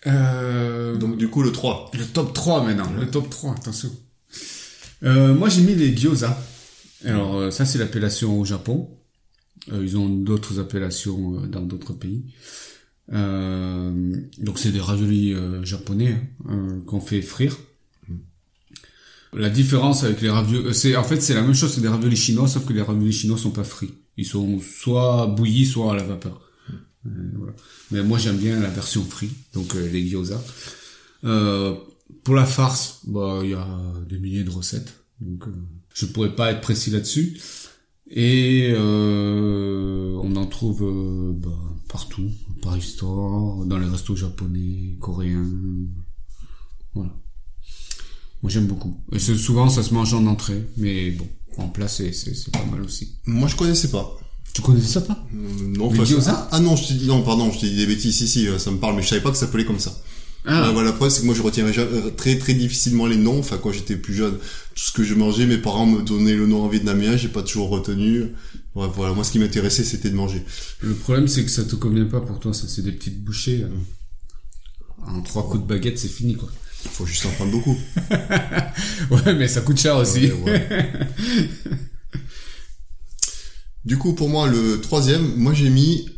Euh, Donc du coup, le 3. le top 3 maintenant. Le top 3 attention. Euh, moi j'ai mis les gyoza. Alors euh, ça c'est l'appellation au Japon. Euh, ils ont d'autres appellations euh, dans d'autres pays. Euh, donc c'est des raviolis japonais hein, qu'on fait frire. La différence avec les raviolis, c'est en fait c'est la même chose que des raviolis chinois, sauf que les raviolis chinois sont pas frits. Ils sont soit bouillis, soit à la vapeur. Euh. Mais moi j'aime bien la version frite, donc euh, les gyoza. Euh, pour la farce, bah il y a des milliers de recettes, donc euh, je pourrais pas être précis là-dessus. Et euh, on en trouve bah, partout, Paris Store, dans les restos japonais, coréens, voilà. Moi j'aime beaucoup. Et souvent ça se mange en entrée, mais bon, en c'est c'est pas mal aussi. Moi, je connaissais pas. Tu connaissais ça pas Euh, non, Les enfin, gyoza ah, ah non, je dit, non, pardon, je t'ai dit des bêtises, si, si, euh, ça me parle, mais je savais pas que ça s'appelait comme ça. Ah, Ouais, voilà, la preuve, c'est que moi, je retiens euh, très, très difficilement les noms. Enfin, quand j'étais plus jeune, tout ce que je mangeais, mes parents me donnaient le nom en vietnamien, j'ai pas toujours retenu. Ouais, voilà, moi, ce qui m'intéressait, c'était de manger. Le problème, c'est que ça te convient pas pour toi, ça, c'est des petites bouchées. là. En trois coups de baguette, c'est fini, quoi. Faut juste en prendre beaucoup. Ouais, mais ça coûte cher aussi. Ouais, ouais. du coup, pour moi, le troisième, moi, j'ai mis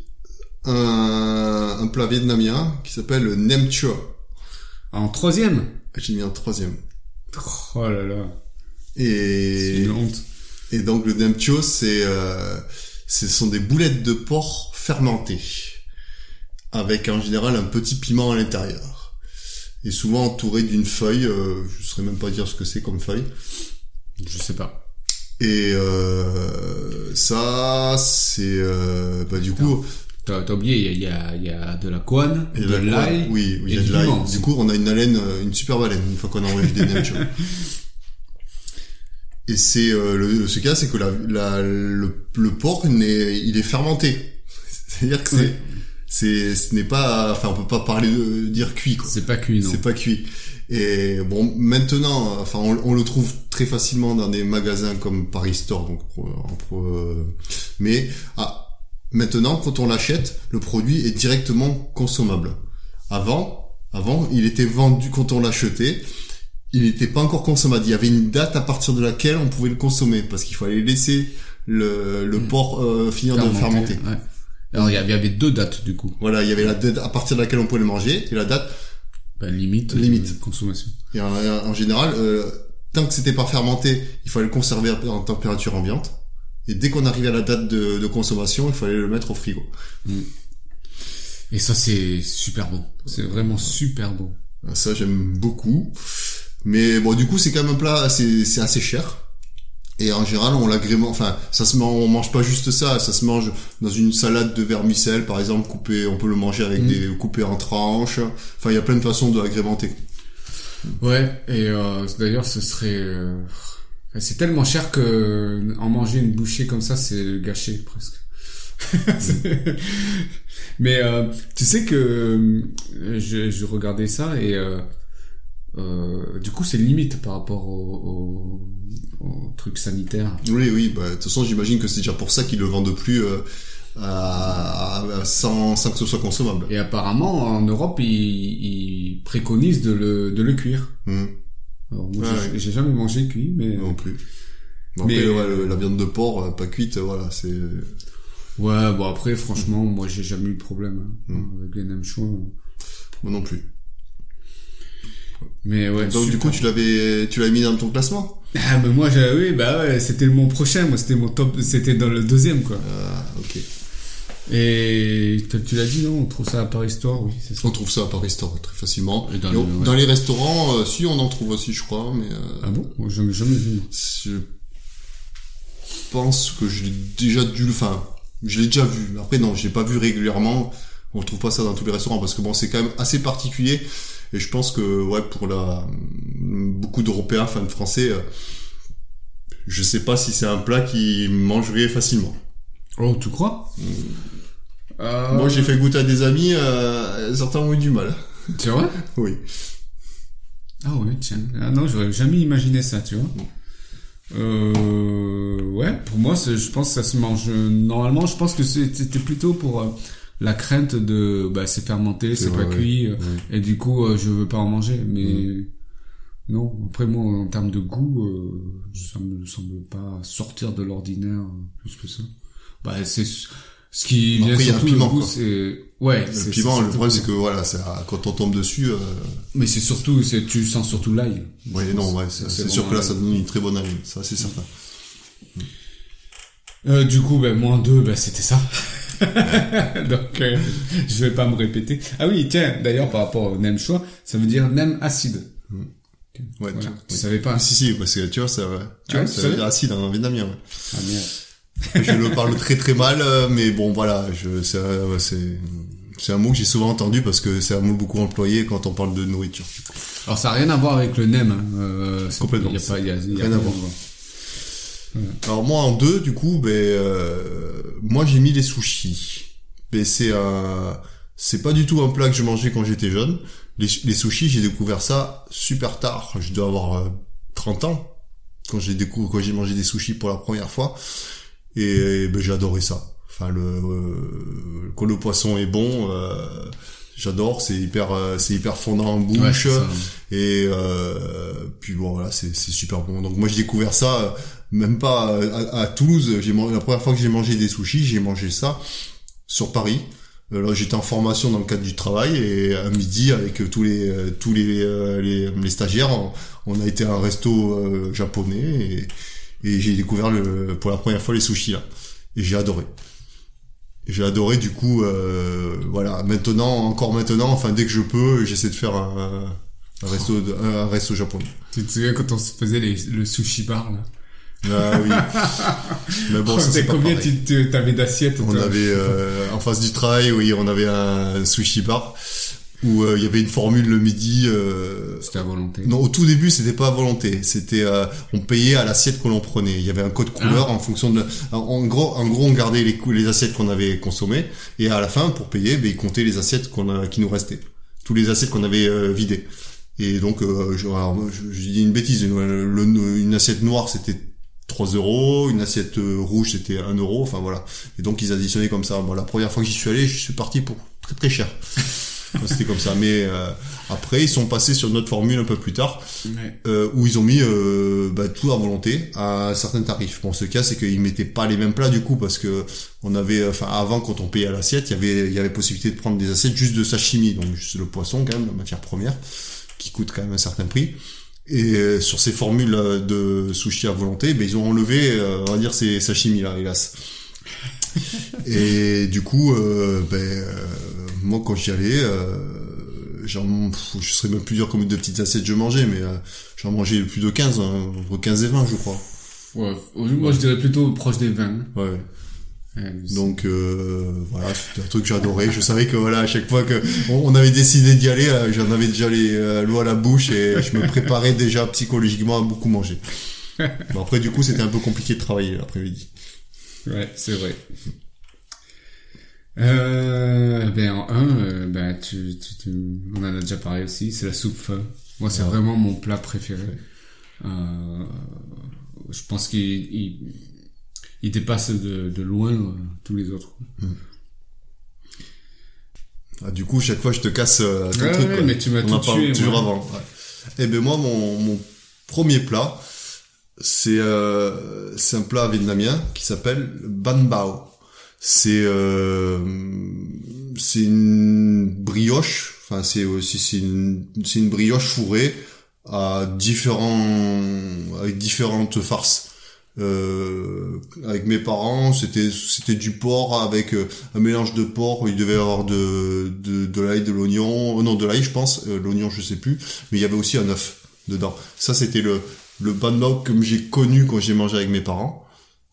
un, un plat vietnamien qui s'appelle le nem chua. En troisième J'ai mis en troisième. Oh là là, c'est Et, une honte. et donc le nem chua, c'est, euh, ce sont des boulettes de porc fermentées. Avec en général un petit piment à l'intérieur. Et souvent entouré d'une feuille, euh, je saurais même pas dire ce que c'est comme feuille. Je sais pas. Et euh, ça, c'est euh, bah du coup, T'as t'as oublié, il y a, il y, a, y a de la couane, de de la- l'ail. oui, oui, il y a de l'ail. Du coup, on a une haleine, euh, une superbe haleine une fois qu'on a envoyé des chua. Et c'est euh, le, ce cas, c'est que la, la, le, le porc, n'est- il est fermenté. C'est-à-dire que c'est, Oui. c'est, ce n'est pas, enfin, on peut pas parler de dire cuit, quoi. C'est pas cuit, non. C'est pas cuit. Et bon, maintenant, enfin, on, on le trouve très facilement dans des magasins comme Paris Store, donc, euh, mais ah, maintenant, quand on l'achète, le produit est directement consommable. Avant, avant, il était vendu quand on l'achetait. Il n'était pas encore consommable. Il y avait une date à partir de laquelle on pouvait le consommer parce qu'il fallait laisser le, le Mm. porc euh, finir de fermenter. ouais. Alors il y avait deux dates du coup. Voilà, il y avait la date à partir de laquelle on pouvait le manger et la date Bah, limite. Limite. euh, consommation. Et en, en général, euh, tant que c'était pas fermenté, il fallait le conserver en température ambiante. Et dès qu'on arrivait à la date de, de consommation, il fallait le mettre au frigo. Et ça c'est super bon. C'est vraiment super bon. Ça, j'aime beaucoup. Mais bon, du coup, c'est quand même un plat assez, c'est assez cher. Et en général, on l'agrémente, enfin, ça se mange, on mange pas juste ça, ça se mange dans une salade de vermicelle, par exemple, coupé, on peut le manger avec Mm. des, coupé en tranches. Enfin, il y a plein de façons de l'agrémenter. Ouais. Et euh, d'ailleurs ce serait. euh, C'est tellement cher que euh, en manger une bouchée comme ça c'est le gâcher presque. C'est- Mais euh, tu sais que euh, je, je regardais ça et euh, du coup c'est limite par rapport au, au, au truc sanitaire. Oui, oui, bah, de toute façon, j'imagine que c'est déjà pour ça qu'ils le vendent plus, euh, à, à- sans, sans que ce soit consommable. Et apparemment en Europe ils, ils préconisent de le, de le cuire. Mhm. Alors, moi, Ouais, j'ai- ouais. jamais mangé cuit, mais Non plus. Bon, Mais- Après, ouais, le- la viande de porc, euh, pas cuite, voilà, c'est... ouais, bon après franchement moi j'ai jamais eu de problème hein, Mm. avec les nem choux. Moi non plus. Mais ouais. Donc du coup, tu l'avais, tu l'avais mis dans ton classement Ah mais moi oui bah ouais c'était mon prochain moi c'était mon top c'était dans le deuxième quoi. Ah, ok. Et tu, l'as dit non? On trouve ça à Paris Store oui ça. On trouve ça à Paris Store très facilement. Et dans Et le- on- ouais. dans les restaurants, euh, si on en trouve aussi, je crois, mais euh, Ah bon? Moi, J'en ai jamais vu. je pense que je l'ai déjà dû, enfin, je l'ai déjà vu. Après non, je l'ai pas vu régulièrement. On trouve pas ça dans tous les restaurants parce que bon, c'est quand même assez particulier. Et je pense que ouais, pour la beaucoup d'Européens, de Français, euh, je sais pas si c'est un plat qui mangerait facilement. Oh tu crois? Euh... Moi, j'ai fait goûter à des amis, euh, certains ont eu du mal. C'est vrai? Oui. Ah ouais tiens ah non j'aurais jamais imaginé ça tu vois. Euh, ouais, pour moi, je pense que ça se mange. Normalement, je pense que c'était plutôt pour la crainte de, bah, c'est fermenté, C'est pas cuit, euh, Oui. et du coup, euh, je veux pas en manger. Mais non, après moi, en termes de goût, euh, ça me semble pas sortir de l'ordinaire euh, plus que ça. Bah, c'est ce qui vient surtout le goût, c'est ouais. Le piment, le problème, c'est que voilà, ça, quand on tombe dessus, euh, Mais c'est surtout, c'est tu sens surtout l'ail. ouais, non, ouais, c'est sûr que là, ça donne une très bonne haleine, ça, c'est certain. Euh, du coup, ben, moins 2, ben, c'était ça. Donc, euh, je vais pas me répéter. Ah oui, tiens, d'ailleurs, par rapport au nem choix, ça veut dire nem acide. Ouais, Voilà, tu, tu oui. savais pas. Si, si, parce que tu vois, ça, tu Ah, vois, ça veut dire acide en vietnamien, ouais. Ah merde. je le parle très très mal, euh, mais bon, voilà, je, c'est, c'est, un mot que j'ai souvent entendu parce que c'est un mot beaucoup employé quand on parle de nourriture. Alors, ça n'a rien à voir avec le nem. hein. Euh, Complètement. Il y a pas, il y a, il y a Rien à voir. Alors moi en deux, du coup, ben, euh, moi j'ai mis les sushis. Mais c'est un, c'est pas du tout un plat que je mangeais quand j'étais jeune. Les, les sushis, j'ai découvert ça super tard. Je dois avoir euh, 30 ans quand j'ai découvert, quand j'ai mangé des sushis pour la première fois. Et, ben, j'ai adoré ça. Enfin le, euh, quand le poisson est bon, euh, j'adore. C'est hyper, euh, c'est hyper fondant en bouche. Ouais. Et euh, puis bon voilà, c'est c'est super bon. Donc moi j'ai découvert ça euh, même pas à, à Toulouse. J'ai mangé la première fois que j'ai mangé des sushis, j'ai mangé ça sur Paris Euh, là, j'étais en formation dans le cadre du travail et à midi avec euh, tous les euh, tous les, euh, les, les stagiaires, on, on a été à un resto euh, japonais et, et j'ai découvert le, pour la première fois les sushis là et j'ai adoré. J'ai adoré du coup euh, voilà maintenant encore maintenant enfin dès que je peux j'essaie de faire un, un resto un resto japonais. Tu te souviens quand on se faisait les, le sushi bar là? Ah oui. Mais bon, ça, combien tu t'avais d'assiettes On avait euh, en face du travail, oui, on avait un sushi bar où euh, il y avait une formule le midi. euh, C'était à volonté. Non, au tout début, c'était pas à volonté. C'était euh, on payait à l'assiette que l'on prenait. Il y avait un code couleur en fonction de. En, gros, en gros, on gardait les les assiettes qu'on avait consommées et à la fin, pour payer, ben, ils comptaient les assiettes qu'on a, qui nous restaient, tous les assiettes qu'on avait euh, vidées. Et donc, euh, je, alors, je, je dis une bêtise. Une, le- une assiette noire, c'était 3 euros, une assiette euh, rouge c'était 1 euro, enfin voilà. Et donc ils additionnaient comme ça. Bon, la première fois que j'y suis allé, je suis parti pour très très cher. c'était comme ça. Mais euh, après, ils sont passés sur notre formule un peu plus tard, Ouais. euh, où ils ont mis euh, bah, tout à volonté à un certain tarif. Bon, ce cas, c'est qu'ils mettaient pas les mêmes plats du coup, parce que on avait, enfin avant quand on payait à l'assiette, il y avait, il y avait possibilité de prendre des assiettes juste de sashimi, donc juste le poisson quand même, la matière première, qui coûte quand même un certain prix. Et euh, sur ces formules euh, de sushi à volonté, ben, ils ont enlevé, euh, on va dire, ces sashimi là, hélas. Et du coup, euh, ben, euh, moi quand j'y allais, euh, j'en, pff, je serais même plus dire combien de petites assiettes je mangeais, mais euh, j'en mangeais plus de 15, hein, entre 15 et 20 je crois. Ouais. Moi je dirais plutôt proche des 20. Ouais. Donc euh, voilà, c'était un truc que j'adorais. Je savais que voilà, à chaque fois que on, avait décidé d'y aller, euh, j'en avais déjà les euh, l'eau à la bouche et je me préparais déjà psychologiquement à beaucoup manger. Bon, après du coup, c'était un peu compliqué de travailler l'après-midi. Ouais, c'est vrai. Euh, ben en un, euh, ben tu, tu, tu- on en a déjà parlé aussi, c'est la soupe. Moi, c'est Ouais. vraiment mon plat préféré. Euh, je pense qu'il il, dépasse de, de loin euh, tous les autres. Ah, du coup, chaque fois, je te casse euh, ton Ouais, truc. ouais, quoi. mais tu m'as tout tué, toujours avant. Et ben moi, mon, mon premier plat, c'est euh, un plat vietnamien qui s'appelle ban bao. C'est euh, c'est une brioche. Enfin, c'est aussi c'est une c'est une brioche fourrée à différents avec différentes farces. Euh, avec mes parents, c'était c'était du porc avec euh, un mélange de porc. Il devait y avoir de de, de l'ail, de l'oignon, euh, non de l'ail je pense, euh, l'oignon je sais plus, mais il y avait aussi un œuf dedans. Ça c'était le le ban bao que j'ai connu quand j'ai mangé avec mes parents.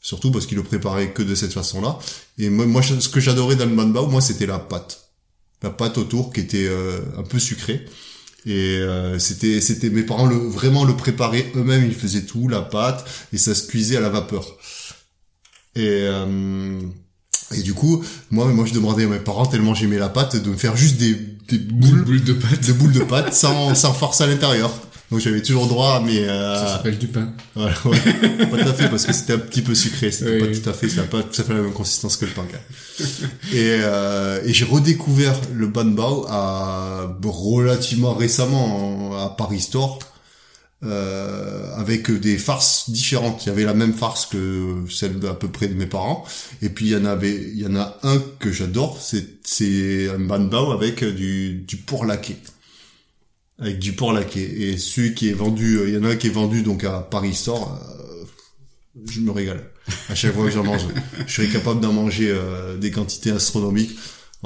Surtout parce qu'ils le préparaient que de cette façon-là. Et moi, ce que j'adorais dans le ban bao, moi, c'était la pâte. La pâte autour qui était un peu sucrée. Et euh, c'était, c'était mes parents le vraiment le préparaient eux-mêmes. Ils faisaient tout, la pâte, et ça se cuisait à la vapeur. Et euh, et du coup, moi, moi, je demandais à mes parents tellement j'aimais la pâte de me faire juste des des boules, Boule de pâte. boules de pâte sans sans farce à l'intérieur. Donc j'avais toujours droit à mes euh, Ça s'appelle du pain. voilà, ouais. pas tout à fait, parce que c'était un petit peu sucré, c'était Oui. pas tout à fait, ça n'a pas tout à fait la même consistance que le pain. Et, euh, et j'ai redécouvert le ban bao à, relativement récemment en- à Paris Store, euh, avec des farces différentes. Il y avait la même farce que celle d'à peu près de mes parents, et puis il y en avait, il y en a un que j'adore, c'est c'est un ban bao avec du du porc laqué avec du porc laqué. Et celui qui est vendu, euh, il y en a un qui est vendu donc à Paris Store, euh, je me régale. À chaque fois que j'en mange, je serais capable d'en manger euh, des quantités astronomiques.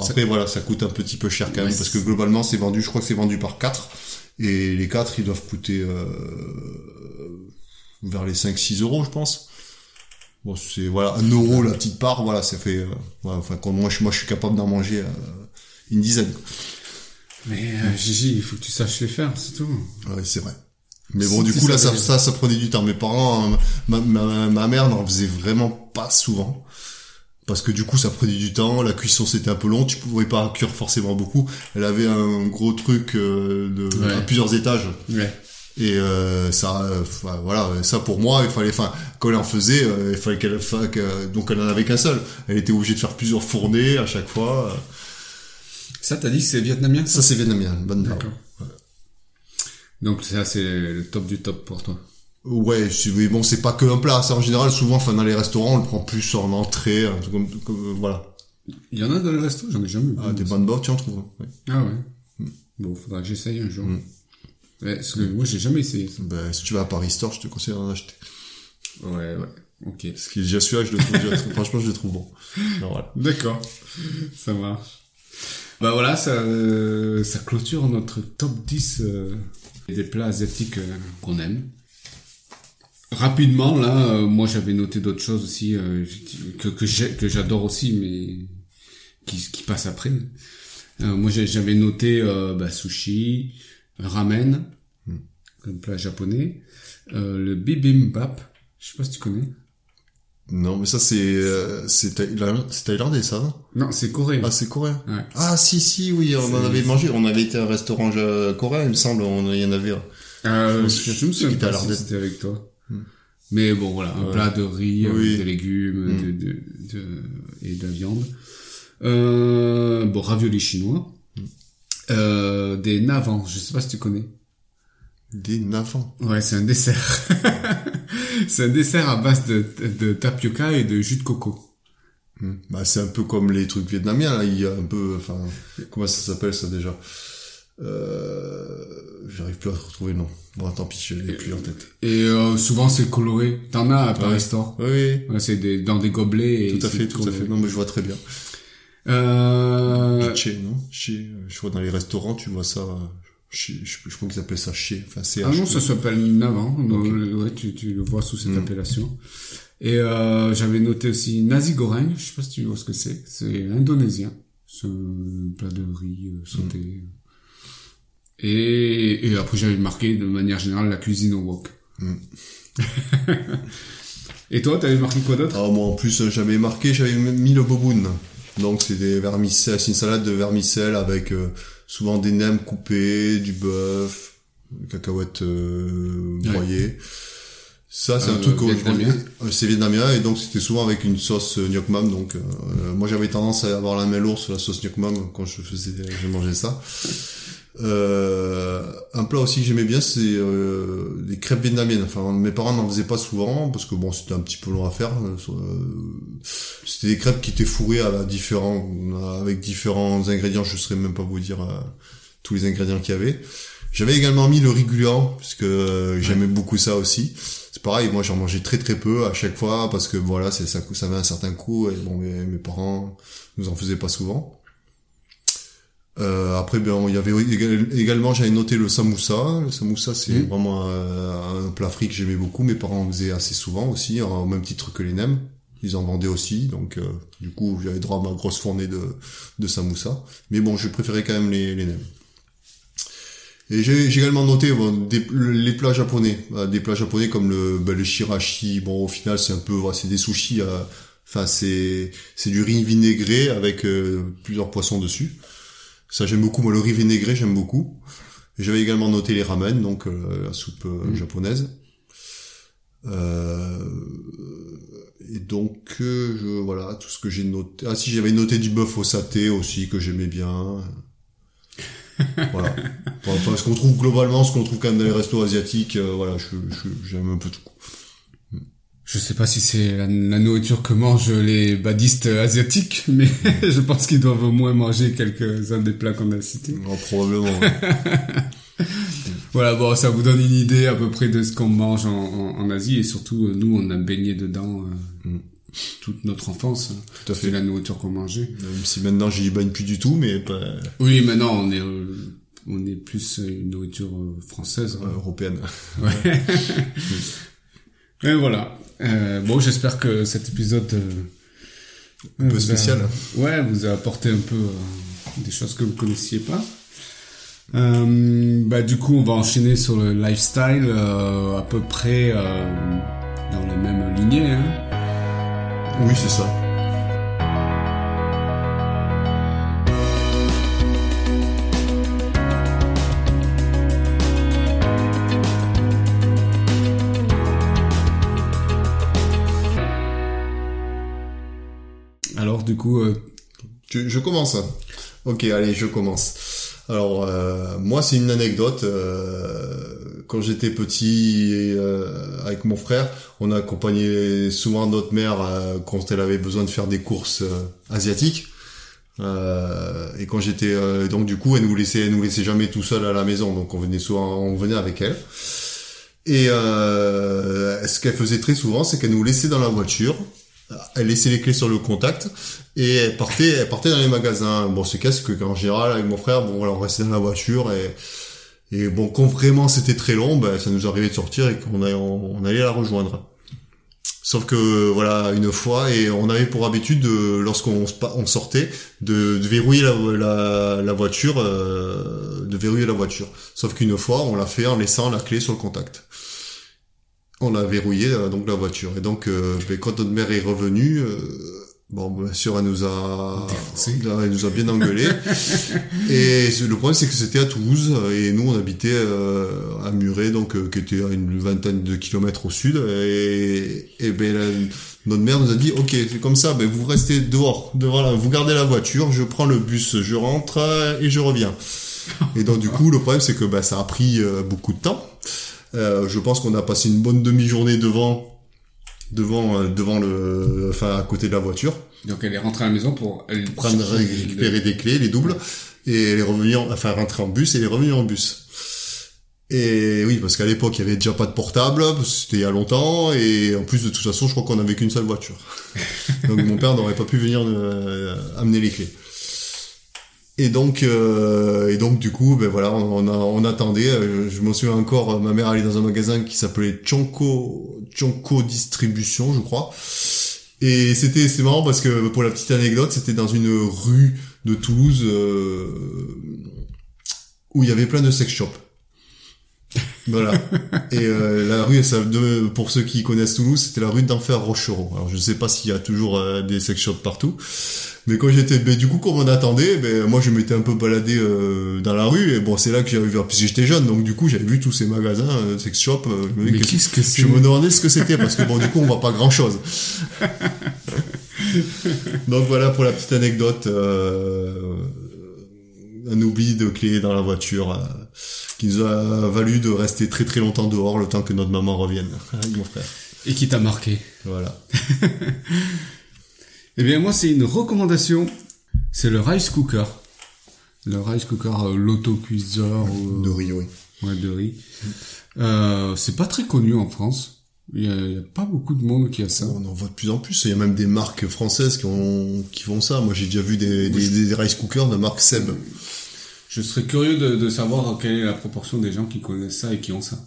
Après voilà, ça coûte un petit peu cher quand même parce que globalement c'est vendu, je crois que c'est vendu par 4 et les 4 ils doivent coûter euh, vers les 5-6 euros je pense. Bon c'est voilà un euro la petite part, voilà ça fait euh, enfin quand moi je moi je suis capable d'en manger euh, une dizaine. Mais euh, Gigi, il faut que tu saches les faire, c'est tout. Ouais, c'est vrai. Mais bon, du coup, là, ça, ça, ça prenait du temps. Mes parents, euh, ma, ma, ma mère n'en faisait vraiment pas souvent. Parce que du coup, ça prenait du temps. La cuisson, c'était un peu long. Tu pouvais pas cuire forcément beaucoup. Elle avait un gros truc euh, de, Ouais. à plusieurs étages. Ouais. Et euh, ça, euh, voilà, ça pour moi, il fallait, enfin, quand elle en faisait, euh, il fallait qu'elle, donc elle en avait qu'un seul. Elle était obligée de faire plusieurs fournées à chaque fois. Ça, t'as dit que c'est vietnamien Ça, c'est vietnamien, bonne. D'accord. Donc ça, c'est le top du top pour toi. Ouais, c'est- mais bon, c'est pas que un plat. Ça, en général, souvent, enfin, dans les restaurants, on le prend plus en entrée, un truc comme, comme- voilà. Il y en a dans les restos, j'en ai jamais vu. Ah, des bonnes bords, tu en trouves. ouais. Ah ouais. Bon, faudra que j'essaye un jour. Mm. Ouais, parce que moi, j'ai jamais essayé ça. Ben, si tu vas à Paris Store, je te conseille d'en acheter. Ouais, ouais. Ok. Parce est déjà celui-là, je le trouve déjà franchement, je le trouve bon. Non, voilà. D'accord. Ça marche. Bah voilà, ça, euh, ça clôture notre top 10 euh, des plats asiatiques euh, qu'on aime. Rapidement, là, euh, moi j'avais noté d'autres choses aussi euh, que que j'adore aussi, mais qui qui passent après. Euh, moi j'avais noté euh, bah, sushi, ramen, comme plat japonais, euh, le bibimbap. Je sais pas si tu connais. Non, mais ça, c'est, euh, c'est thaïla- c'est thaïlandais, ça, non? Non, c'est coréen. Ah, c'est coréen. Ouais. Ah, si, si, oui, on en C'est- avait mangé. On avait été à un restaurant euh, coréen, il me semble, on, il y en avait un. Euh, Je me souviens je me souviens qui était à pas si l'Ardenne. c'était avec toi. Hmm. Mais bon, voilà, un Ouais. plat de riz, avec Oui. des légumes Hmm. de, de, de- et de la viande. Euh, bon, ravioli chinois. Hmm. Euh, des navans, je sais pas si tu connais. Des navants. Ouais, c'est un dessert. c'est un dessert à base de, de tapioca et de jus de coco. Hmm. Bah, c'est un peu comme les trucs vietnamiens, là. Il y a un peu, enfin, comment ça s'appelle, ça, déjà? Euh, j'arrive plus à retrouver le nom. Bon, tant pis, je l'ai plus en tête. Et euh, souvent c'est coloré. T'en as à Paris Ouais. Store. Oui. Ouais, c'est des, dans des gobelets. Et Tout à fait, tout à fait. Non, mais je vois très bien. Euh, Chez, non? Chez, je vois dans les restaurants, tu vois ça, chez, je, je crois qu'ils appellent ça chez. Enfin, c'est Ah non, ça s'appelle Navan. Non, Ok. le- Ouais, tu, tu le vois sous cette Mm. appellation. Et euh, j'avais noté aussi nasi goreng. Je sais pas si tu vois ce que c'est. C'est indonésien. Un plat de riz euh, sauté. Mm. Et, et après j'avais marqué de manière générale la cuisine au wok. Mm. et toi, t'avais marqué quoi d'autre? Ah, moi, en plus, j'avais marqué, j'avais mis le boboon. Donc, c'est des vermicelles, c'est une salade de vermicelles avec euh, souvent des nems coupés, du bœuf, cacahuètes euh, Ouais. broyées. Ça, c'est Euh, un truc que je vietnamien. euh, C'est vietnamien et donc c'était souvent avec une sauce euh, gnoc mam. Donc, euh, moi, j'avais tendance à avoir la main lourde sur la sauce gnoc mam quand je faisais, je mangeais ça. Euh, un plat aussi que j'aimais bien, c'est euh, les crêpes vietnamiennes. Enfin, mes parents n'en faisaient pas souvent parce que bon, c'était un petit peu long à faire. Euh, C'était des crêpes qui étaient fourrées à différents, avec différents ingrédients. Je ne saurais même pas vous dire euh, tous les ingrédients qu'il y avait. J'avais également mis le riz gluant parce que euh, j'aimais beaucoup ça aussi. C'est pareil, moi j'en mangeais très très peu à chaque fois parce que voilà, c'est ça, ça avait un certain coût et bon, mes, mes parents nous en faisaient pas souvent. Euh, après, ben, il y avait égal- également, j'avais noté le samoussa. Le samoussa, c'est Mhm. vraiment un, un plat frit que j'aimais beaucoup. Mes parents en faisaient assez souvent aussi, hein, au même titre que les nems. Ils en vendaient aussi, donc euh, du coup, j'avais droit à ma grosse fournée de, de samoussa. Mais bon, je préférais quand même les, les nems. Et j'ai également noté bon, des- les plats japonais, Euh, des plats japonais comme le, ben, le shirashi. Bon, au final, c'est un peu, voilà, c'est des sushis. euh, Enfin, c'est c'est du riz vinaigré avec euh, plusieurs poissons dessus. Ça, j'aime beaucoup. Moi, le riz vinaigré, j'aime beaucoup. J'avais également noté les ramen, donc euh, la soupe euh, Mhm. japonaise. Euh, et donc, euh, je, voilà, tout ce que j'ai noté. Ah si, j'avais noté du bœuf au saté aussi, que j'aimais bien. voilà. Enfin, ce qu'on trouve globalement, ce qu'on trouve quand même dans les restos asiatiques, euh, voilà, je, je- j'aime un peu tout. Je sais pas si c'est la, la nourriture que mangent les badistes asiatiques, mais je pense qu'ils doivent au moins manger quelques-uns des plats qu'on a cités. Oh, probablement. ouais. Voilà, bon, ça vous donne une idée à peu près de ce qu'on mange en, en, en Asie et surtout, euh, nous, on a baigné dedans euh, Mm. toute notre enfance. hein. Tout à C'est fait. la nourriture qu'on mangeait. Même si maintenant j'y baigne plus du tout, mais pas Oui, maintenant, on est, euh, on est plus une nourriture française. euh, européenne. Ouais. Et voilà. Euh, bon, j'espère que cet épisode euh, Un peu a- spécial. ouais, vous a apporté un peu euh, des choses que vous connaissiez pas. Euh, bah du coup, on va enchaîner sur le lifestyle euh, à peu près euh, dans les mêmes lignées. Hein. Oui, c'est ça. Du coup, euh, je commence. Ok, allez, je commence. Alors, euh, moi, c'est une anecdote. euh, quand j'étais petit, et, avec mon frère, on a accompagné souvent notre mère quand elle avait besoin de faire des courses asiatiques. Et quand j'étais donc du coup, elle nous laissait, elle nous laissait jamais tout seul à la maison, donc on venait souvent, on venait avec elle. Et ce qu'elle faisait très souvent, c'est qu'elle nous laissait dans la voiture. Elle laissait les clés sur le contact et elle partait, elle partait dans les magasins. Bon, c'est que qu'en général, avec mon frère, bon, voilà, on restait dans la voiture et et bon, quand vraiment c'était très long, ben, ça nous arrivait de sortir et qu'on allait, on allait la rejoindre. Sauf que voilà, une fois, et on avait pour habitude, de, lorsqu'on on sortait, de, de verrouiller la, la, la voiture, euh, de verrouiller la voiture. Sauf qu'une fois, on l'a fait en laissant la clé sur le contact. On a verrouillé euh, donc la voiture. Et donc, euh, ben, quand notre mère est revenue, euh, Bon, bien sûr, elle nous a, elle nous a bien engueulé. et le problème, c'est que c'était à Toulouse, et nous, on habitait euh, à Muret, donc euh, qui était à une vingtaine de kilomètres au sud. Et, et ben, notre mère nous a dit, ok, c'est comme ça, ben vous restez dehors, devant vous gardez la voiture, je prends le bus, je rentre et je reviens. Et donc du coup, le problème, c'est que ben, ça a pris euh, beaucoup de temps. Je pense qu'on a passé une bonne demi-journée devant devant euh, devant le enfin à côté de la voiture. Donc elle est rentrée à la maison pour elle prendre récupérer des clés, les doubles et elle est revenue en, enfin rentrer en bus et elle est revenue en bus. Et oui, parce qu'à l'époque, il y avait déjà pas de portable, c'était il y a longtemps, et en plus de toute façon, je crois qu'on avait qu'une seule voiture. Donc mon père n'aurait pas pu venir euh, amener les clés. Et donc, euh, et donc du coup, ben voilà, on, attendait. Euh, je, me souviens encore, ma mère allait dans un magasin qui s'appelait Chonko, Chonko Distribution, je crois. Et c'était, c'est marrant parce que pour la petite anecdote, c'était dans une rue de Toulouse euh, où il y avait plein de sex shops. Voilà. Et euh, la rue, ça, de, pour ceux qui connaissent Toulouse, c'était la rue d'Enfer Rochereau. Alors je ne sais pas s'il y a toujours euh, des sex shops partout, mais quand j'étais, ben, du coup, comme on attendait, ben, moi, je m'étais un peu baladé euh, dans la rue, et bon, c'est là que j'ai vu, puisque j'étais jeune, donc du coup, j'avais vu tous ces magasins, euh, sex shop. Euh, mais qu'est-ce que Je me demandais ce que c'était, parce que bon, du coup, on voit pas grand chose. donc voilà pour la petite anecdote. un oubli de clé dans la voiture qui nous a valu de rester très très longtemps dehors le temps que notre maman revienne avec mon frère. Et qui t'a marqué. Voilà. Eh bien, moi, c'est une recommandation. C'est le rice cooker. Le rice cooker, euh, l'autocuiseur. Euh, de riz, oui. Ouais, de riz. Euh, c'est pas très connu en France. Il y, a, pas beaucoup de monde qui a ça. On en voit de plus en plus. Il y a même des marques françaises qui, ont, qui font ça. Moi, j'ai déjà vu des, des, rice cookers de marque Seb. Je serais curieux de, de, savoir quelle est la proportion des gens qui connaissent ça et qui ont ça.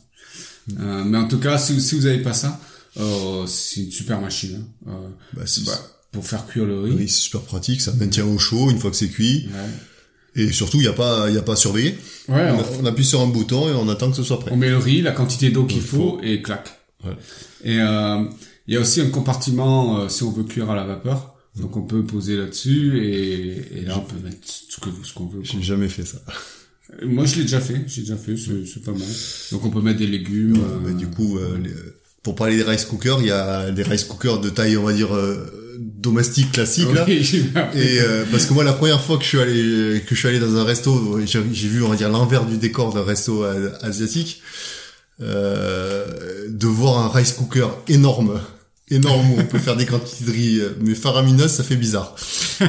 Mm. Euh, mais en tout cas, si, si vous avez pas ça, euh, c'est une super machine. Hein. Euh, bah, bah, pour faire cuire le riz. Oui, c'est super pratique, ça maintient au chaud une fois que c'est cuit. Ouais. Et surtout, il n'y a pas, il y a pas à surveiller. Ouais, on, appuie sur un bouton et on attend que ce soit prêt. On met le riz, la quantité d'eau qu'il faut, et clac. Ouais. Et euh, il y a aussi un compartiment euh, si on veut cuire à la vapeur. Donc on peut poser là-dessus et, et là on peut mettre ce que ce qu'on veut. J'ai jamais fait ça. Euh, moi je l'ai déjà fait, j'ai déjà fait, c'est pas mal. Donc on peut mettre des légumes. Euh, du coup, euh, pour parler des rice cookers, il y a des rice cookers de taille, on va dire domestique classique là. et euh, parce que moi la première fois que je suis allé que je suis allé dans un resto, j'ai vu on va dire l'envers du décor d'un resto asiatique, euh, de voir un rice cooker énorme, énorme où on peut faire des quantités de riz, mais faramineuses, ça fait bizarre.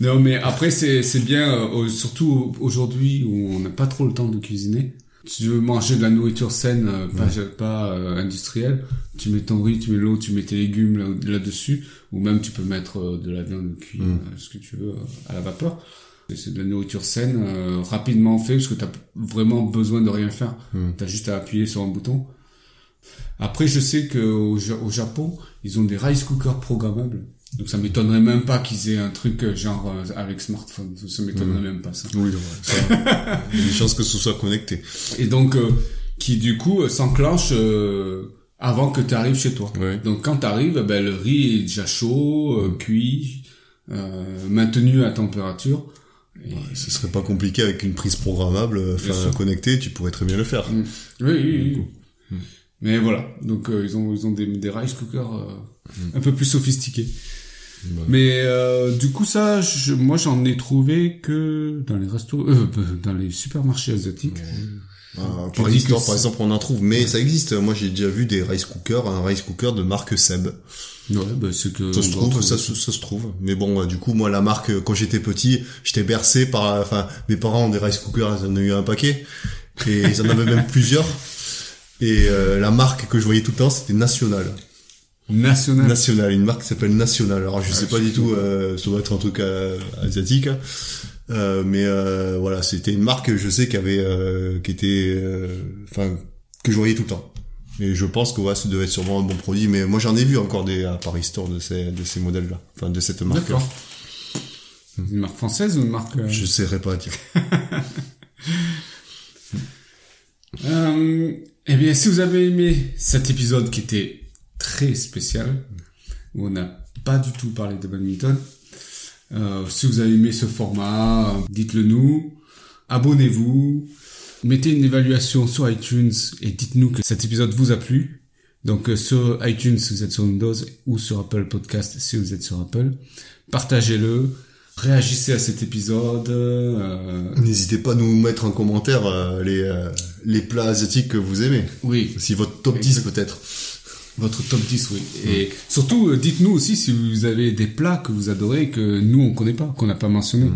non mais après c'est c'est bien, euh, surtout aujourd'hui où on n'a pas trop le temps de cuisiner si tu veux manger de la nourriture saine, euh, pas, pas euh, industrielle, tu mets ton riz, tu mets l'eau, tu mets tes légumes là-dessus, ou même tu peux mettre de la viande cuite, mm. ce que tu veux, à la vapeur. C'est de la nourriture saine, rapidement fait, parce que tu as vraiment besoin de rien faire. Mm. Tu as juste à appuyer sur un bouton. Après, je sais qu'au au Japon, ils ont des rice cookers programmables. Donc ça m'étonnerait même pas qu'ils aient un truc euh, genre euh, avec smartphone. Ça m'étonnerait mmh. même pas ça. Oui, ouais, il y a une chance que ce soit connecté. Et donc euh, qui du coup s'enclenche avant que tu arrives chez toi. Donc quand tu arrives, ben le riz est déjà chaud, cuit, maintenu à température. Et... ce serait pas compliqué avec une prise programmable, enfin connectée, tu pourrais très bien le faire. Mmh. Oui, oui, oui. Mmh. Mais voilà, donc ils ont ils ont des, des rice cookers un peu plus sophistiqués. Mais euh, du coup ça, moi j'en ai trouvé que dans les restos, euh, dans les supermarchés asiatiques. Euh, Tu par, histoire, par exemple, on en trouve, mais ça existe. Moi, j'ai déjà vu des rice cookers, un rice cooker de marque Seb. Ouais, bah, c'est que. Ça se trouve, trouver ça, se- ça se trouve. Mais bon, euh, du coup, moi, la marque, euh, quand j'étais petit, j'étais bercé par, enfin, mes parents ont des rice cookers, ils en ont eu un paquet, et ils en avaient même plusieurs. Et euh, la marque que je voyais tout le temps, c'était National. National. National, une marque qui s'appelle National. Alors, je Ah, sais pas du tout, euh, ça doit être un truc euh, asiatique. hein. Euh, mais euh, voilà, c'était une marque, je sais, qui avait, euh, qui était, euh, enfin, que je voyais tout le temps. Et je pense que ouais, ça devait être sûrement un bon produit. Mais moi, j'en ai vu encore des à Paris Store de ces, de ces modèles-là, enfin, de cette marque. D'accord. Une marque française ou une marque. Je saurais pas dire. Eh bien, si vous avez aimé cet épisode qui était très spécial, où on n'a pas du tout parlé de badminton, euh, si vous avez aimé ce format, dites-le nous, abonnez-vous, mettez une évaluation sur iTunes et dites-nous que cet épisode vous a plu. Donc euh, sur iTunes si vous êtes sur Windows ou sur Apple Podcast si vous êtes sur Apple. Partagez-le, réagissez à cet épisode. euh, N'hésitez pas à nous mettre en commentaire euh, les, euh, les plats asiatiques que vous aimez. oui, Si votre top 10 Exact. peut-être. Votre top 10, oui. Et surtout, euh, dites-nous aussi si vous avez des plats que vous adorez et que nous, on connaît pas, qu'on n'a pas mentionné.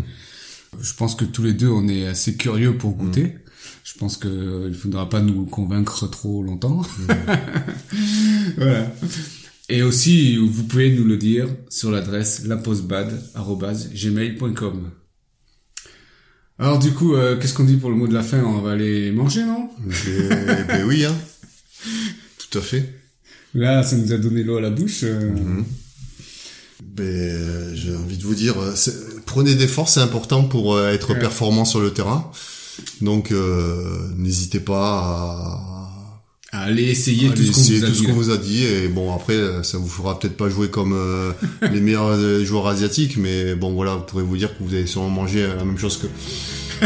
Je pense que tous les deux, on est assez curieux pour goûter. Je pense que euh, il faudra pas nous convaincre trop longtemps. voilà. Et aussi, vous pouvez nous le dire sur l'adresse lapostbad.gmail.com. Alors du coup, euh, qu'est-ce qu'on dit pour le mot de la fin? On va aller manger, non? Ben, ben oui, hein. Tout à fait. Là, ça nous a donné l'eau à la bouche. euh, Ben, euh, j'ai envie de vous dire, euh, prenez des forces, c'est important pour euh, être Ouais. performant sur le terrain. Donc, euh, n'hésitez pas à, Allez essayer tout ce qu'on essayer vous a tout ce dit. qu'on vous a dit. Et bon, après, euh, ça vous fera peut-être pas jouer comme euh, les meilleurs euh, joueurs asiatiques, mais bon, voilà, vous pourrez vous dire que vous avez sûrement mangé la même chose que.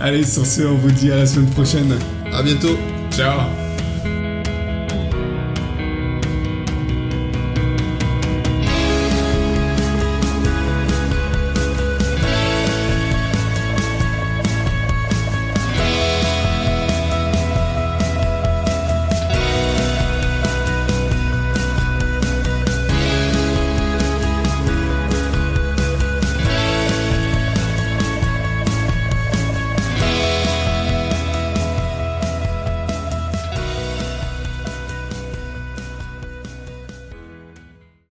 Allez, sur ce, on vous dit à la semaine prochaine. À bientôt. Ciao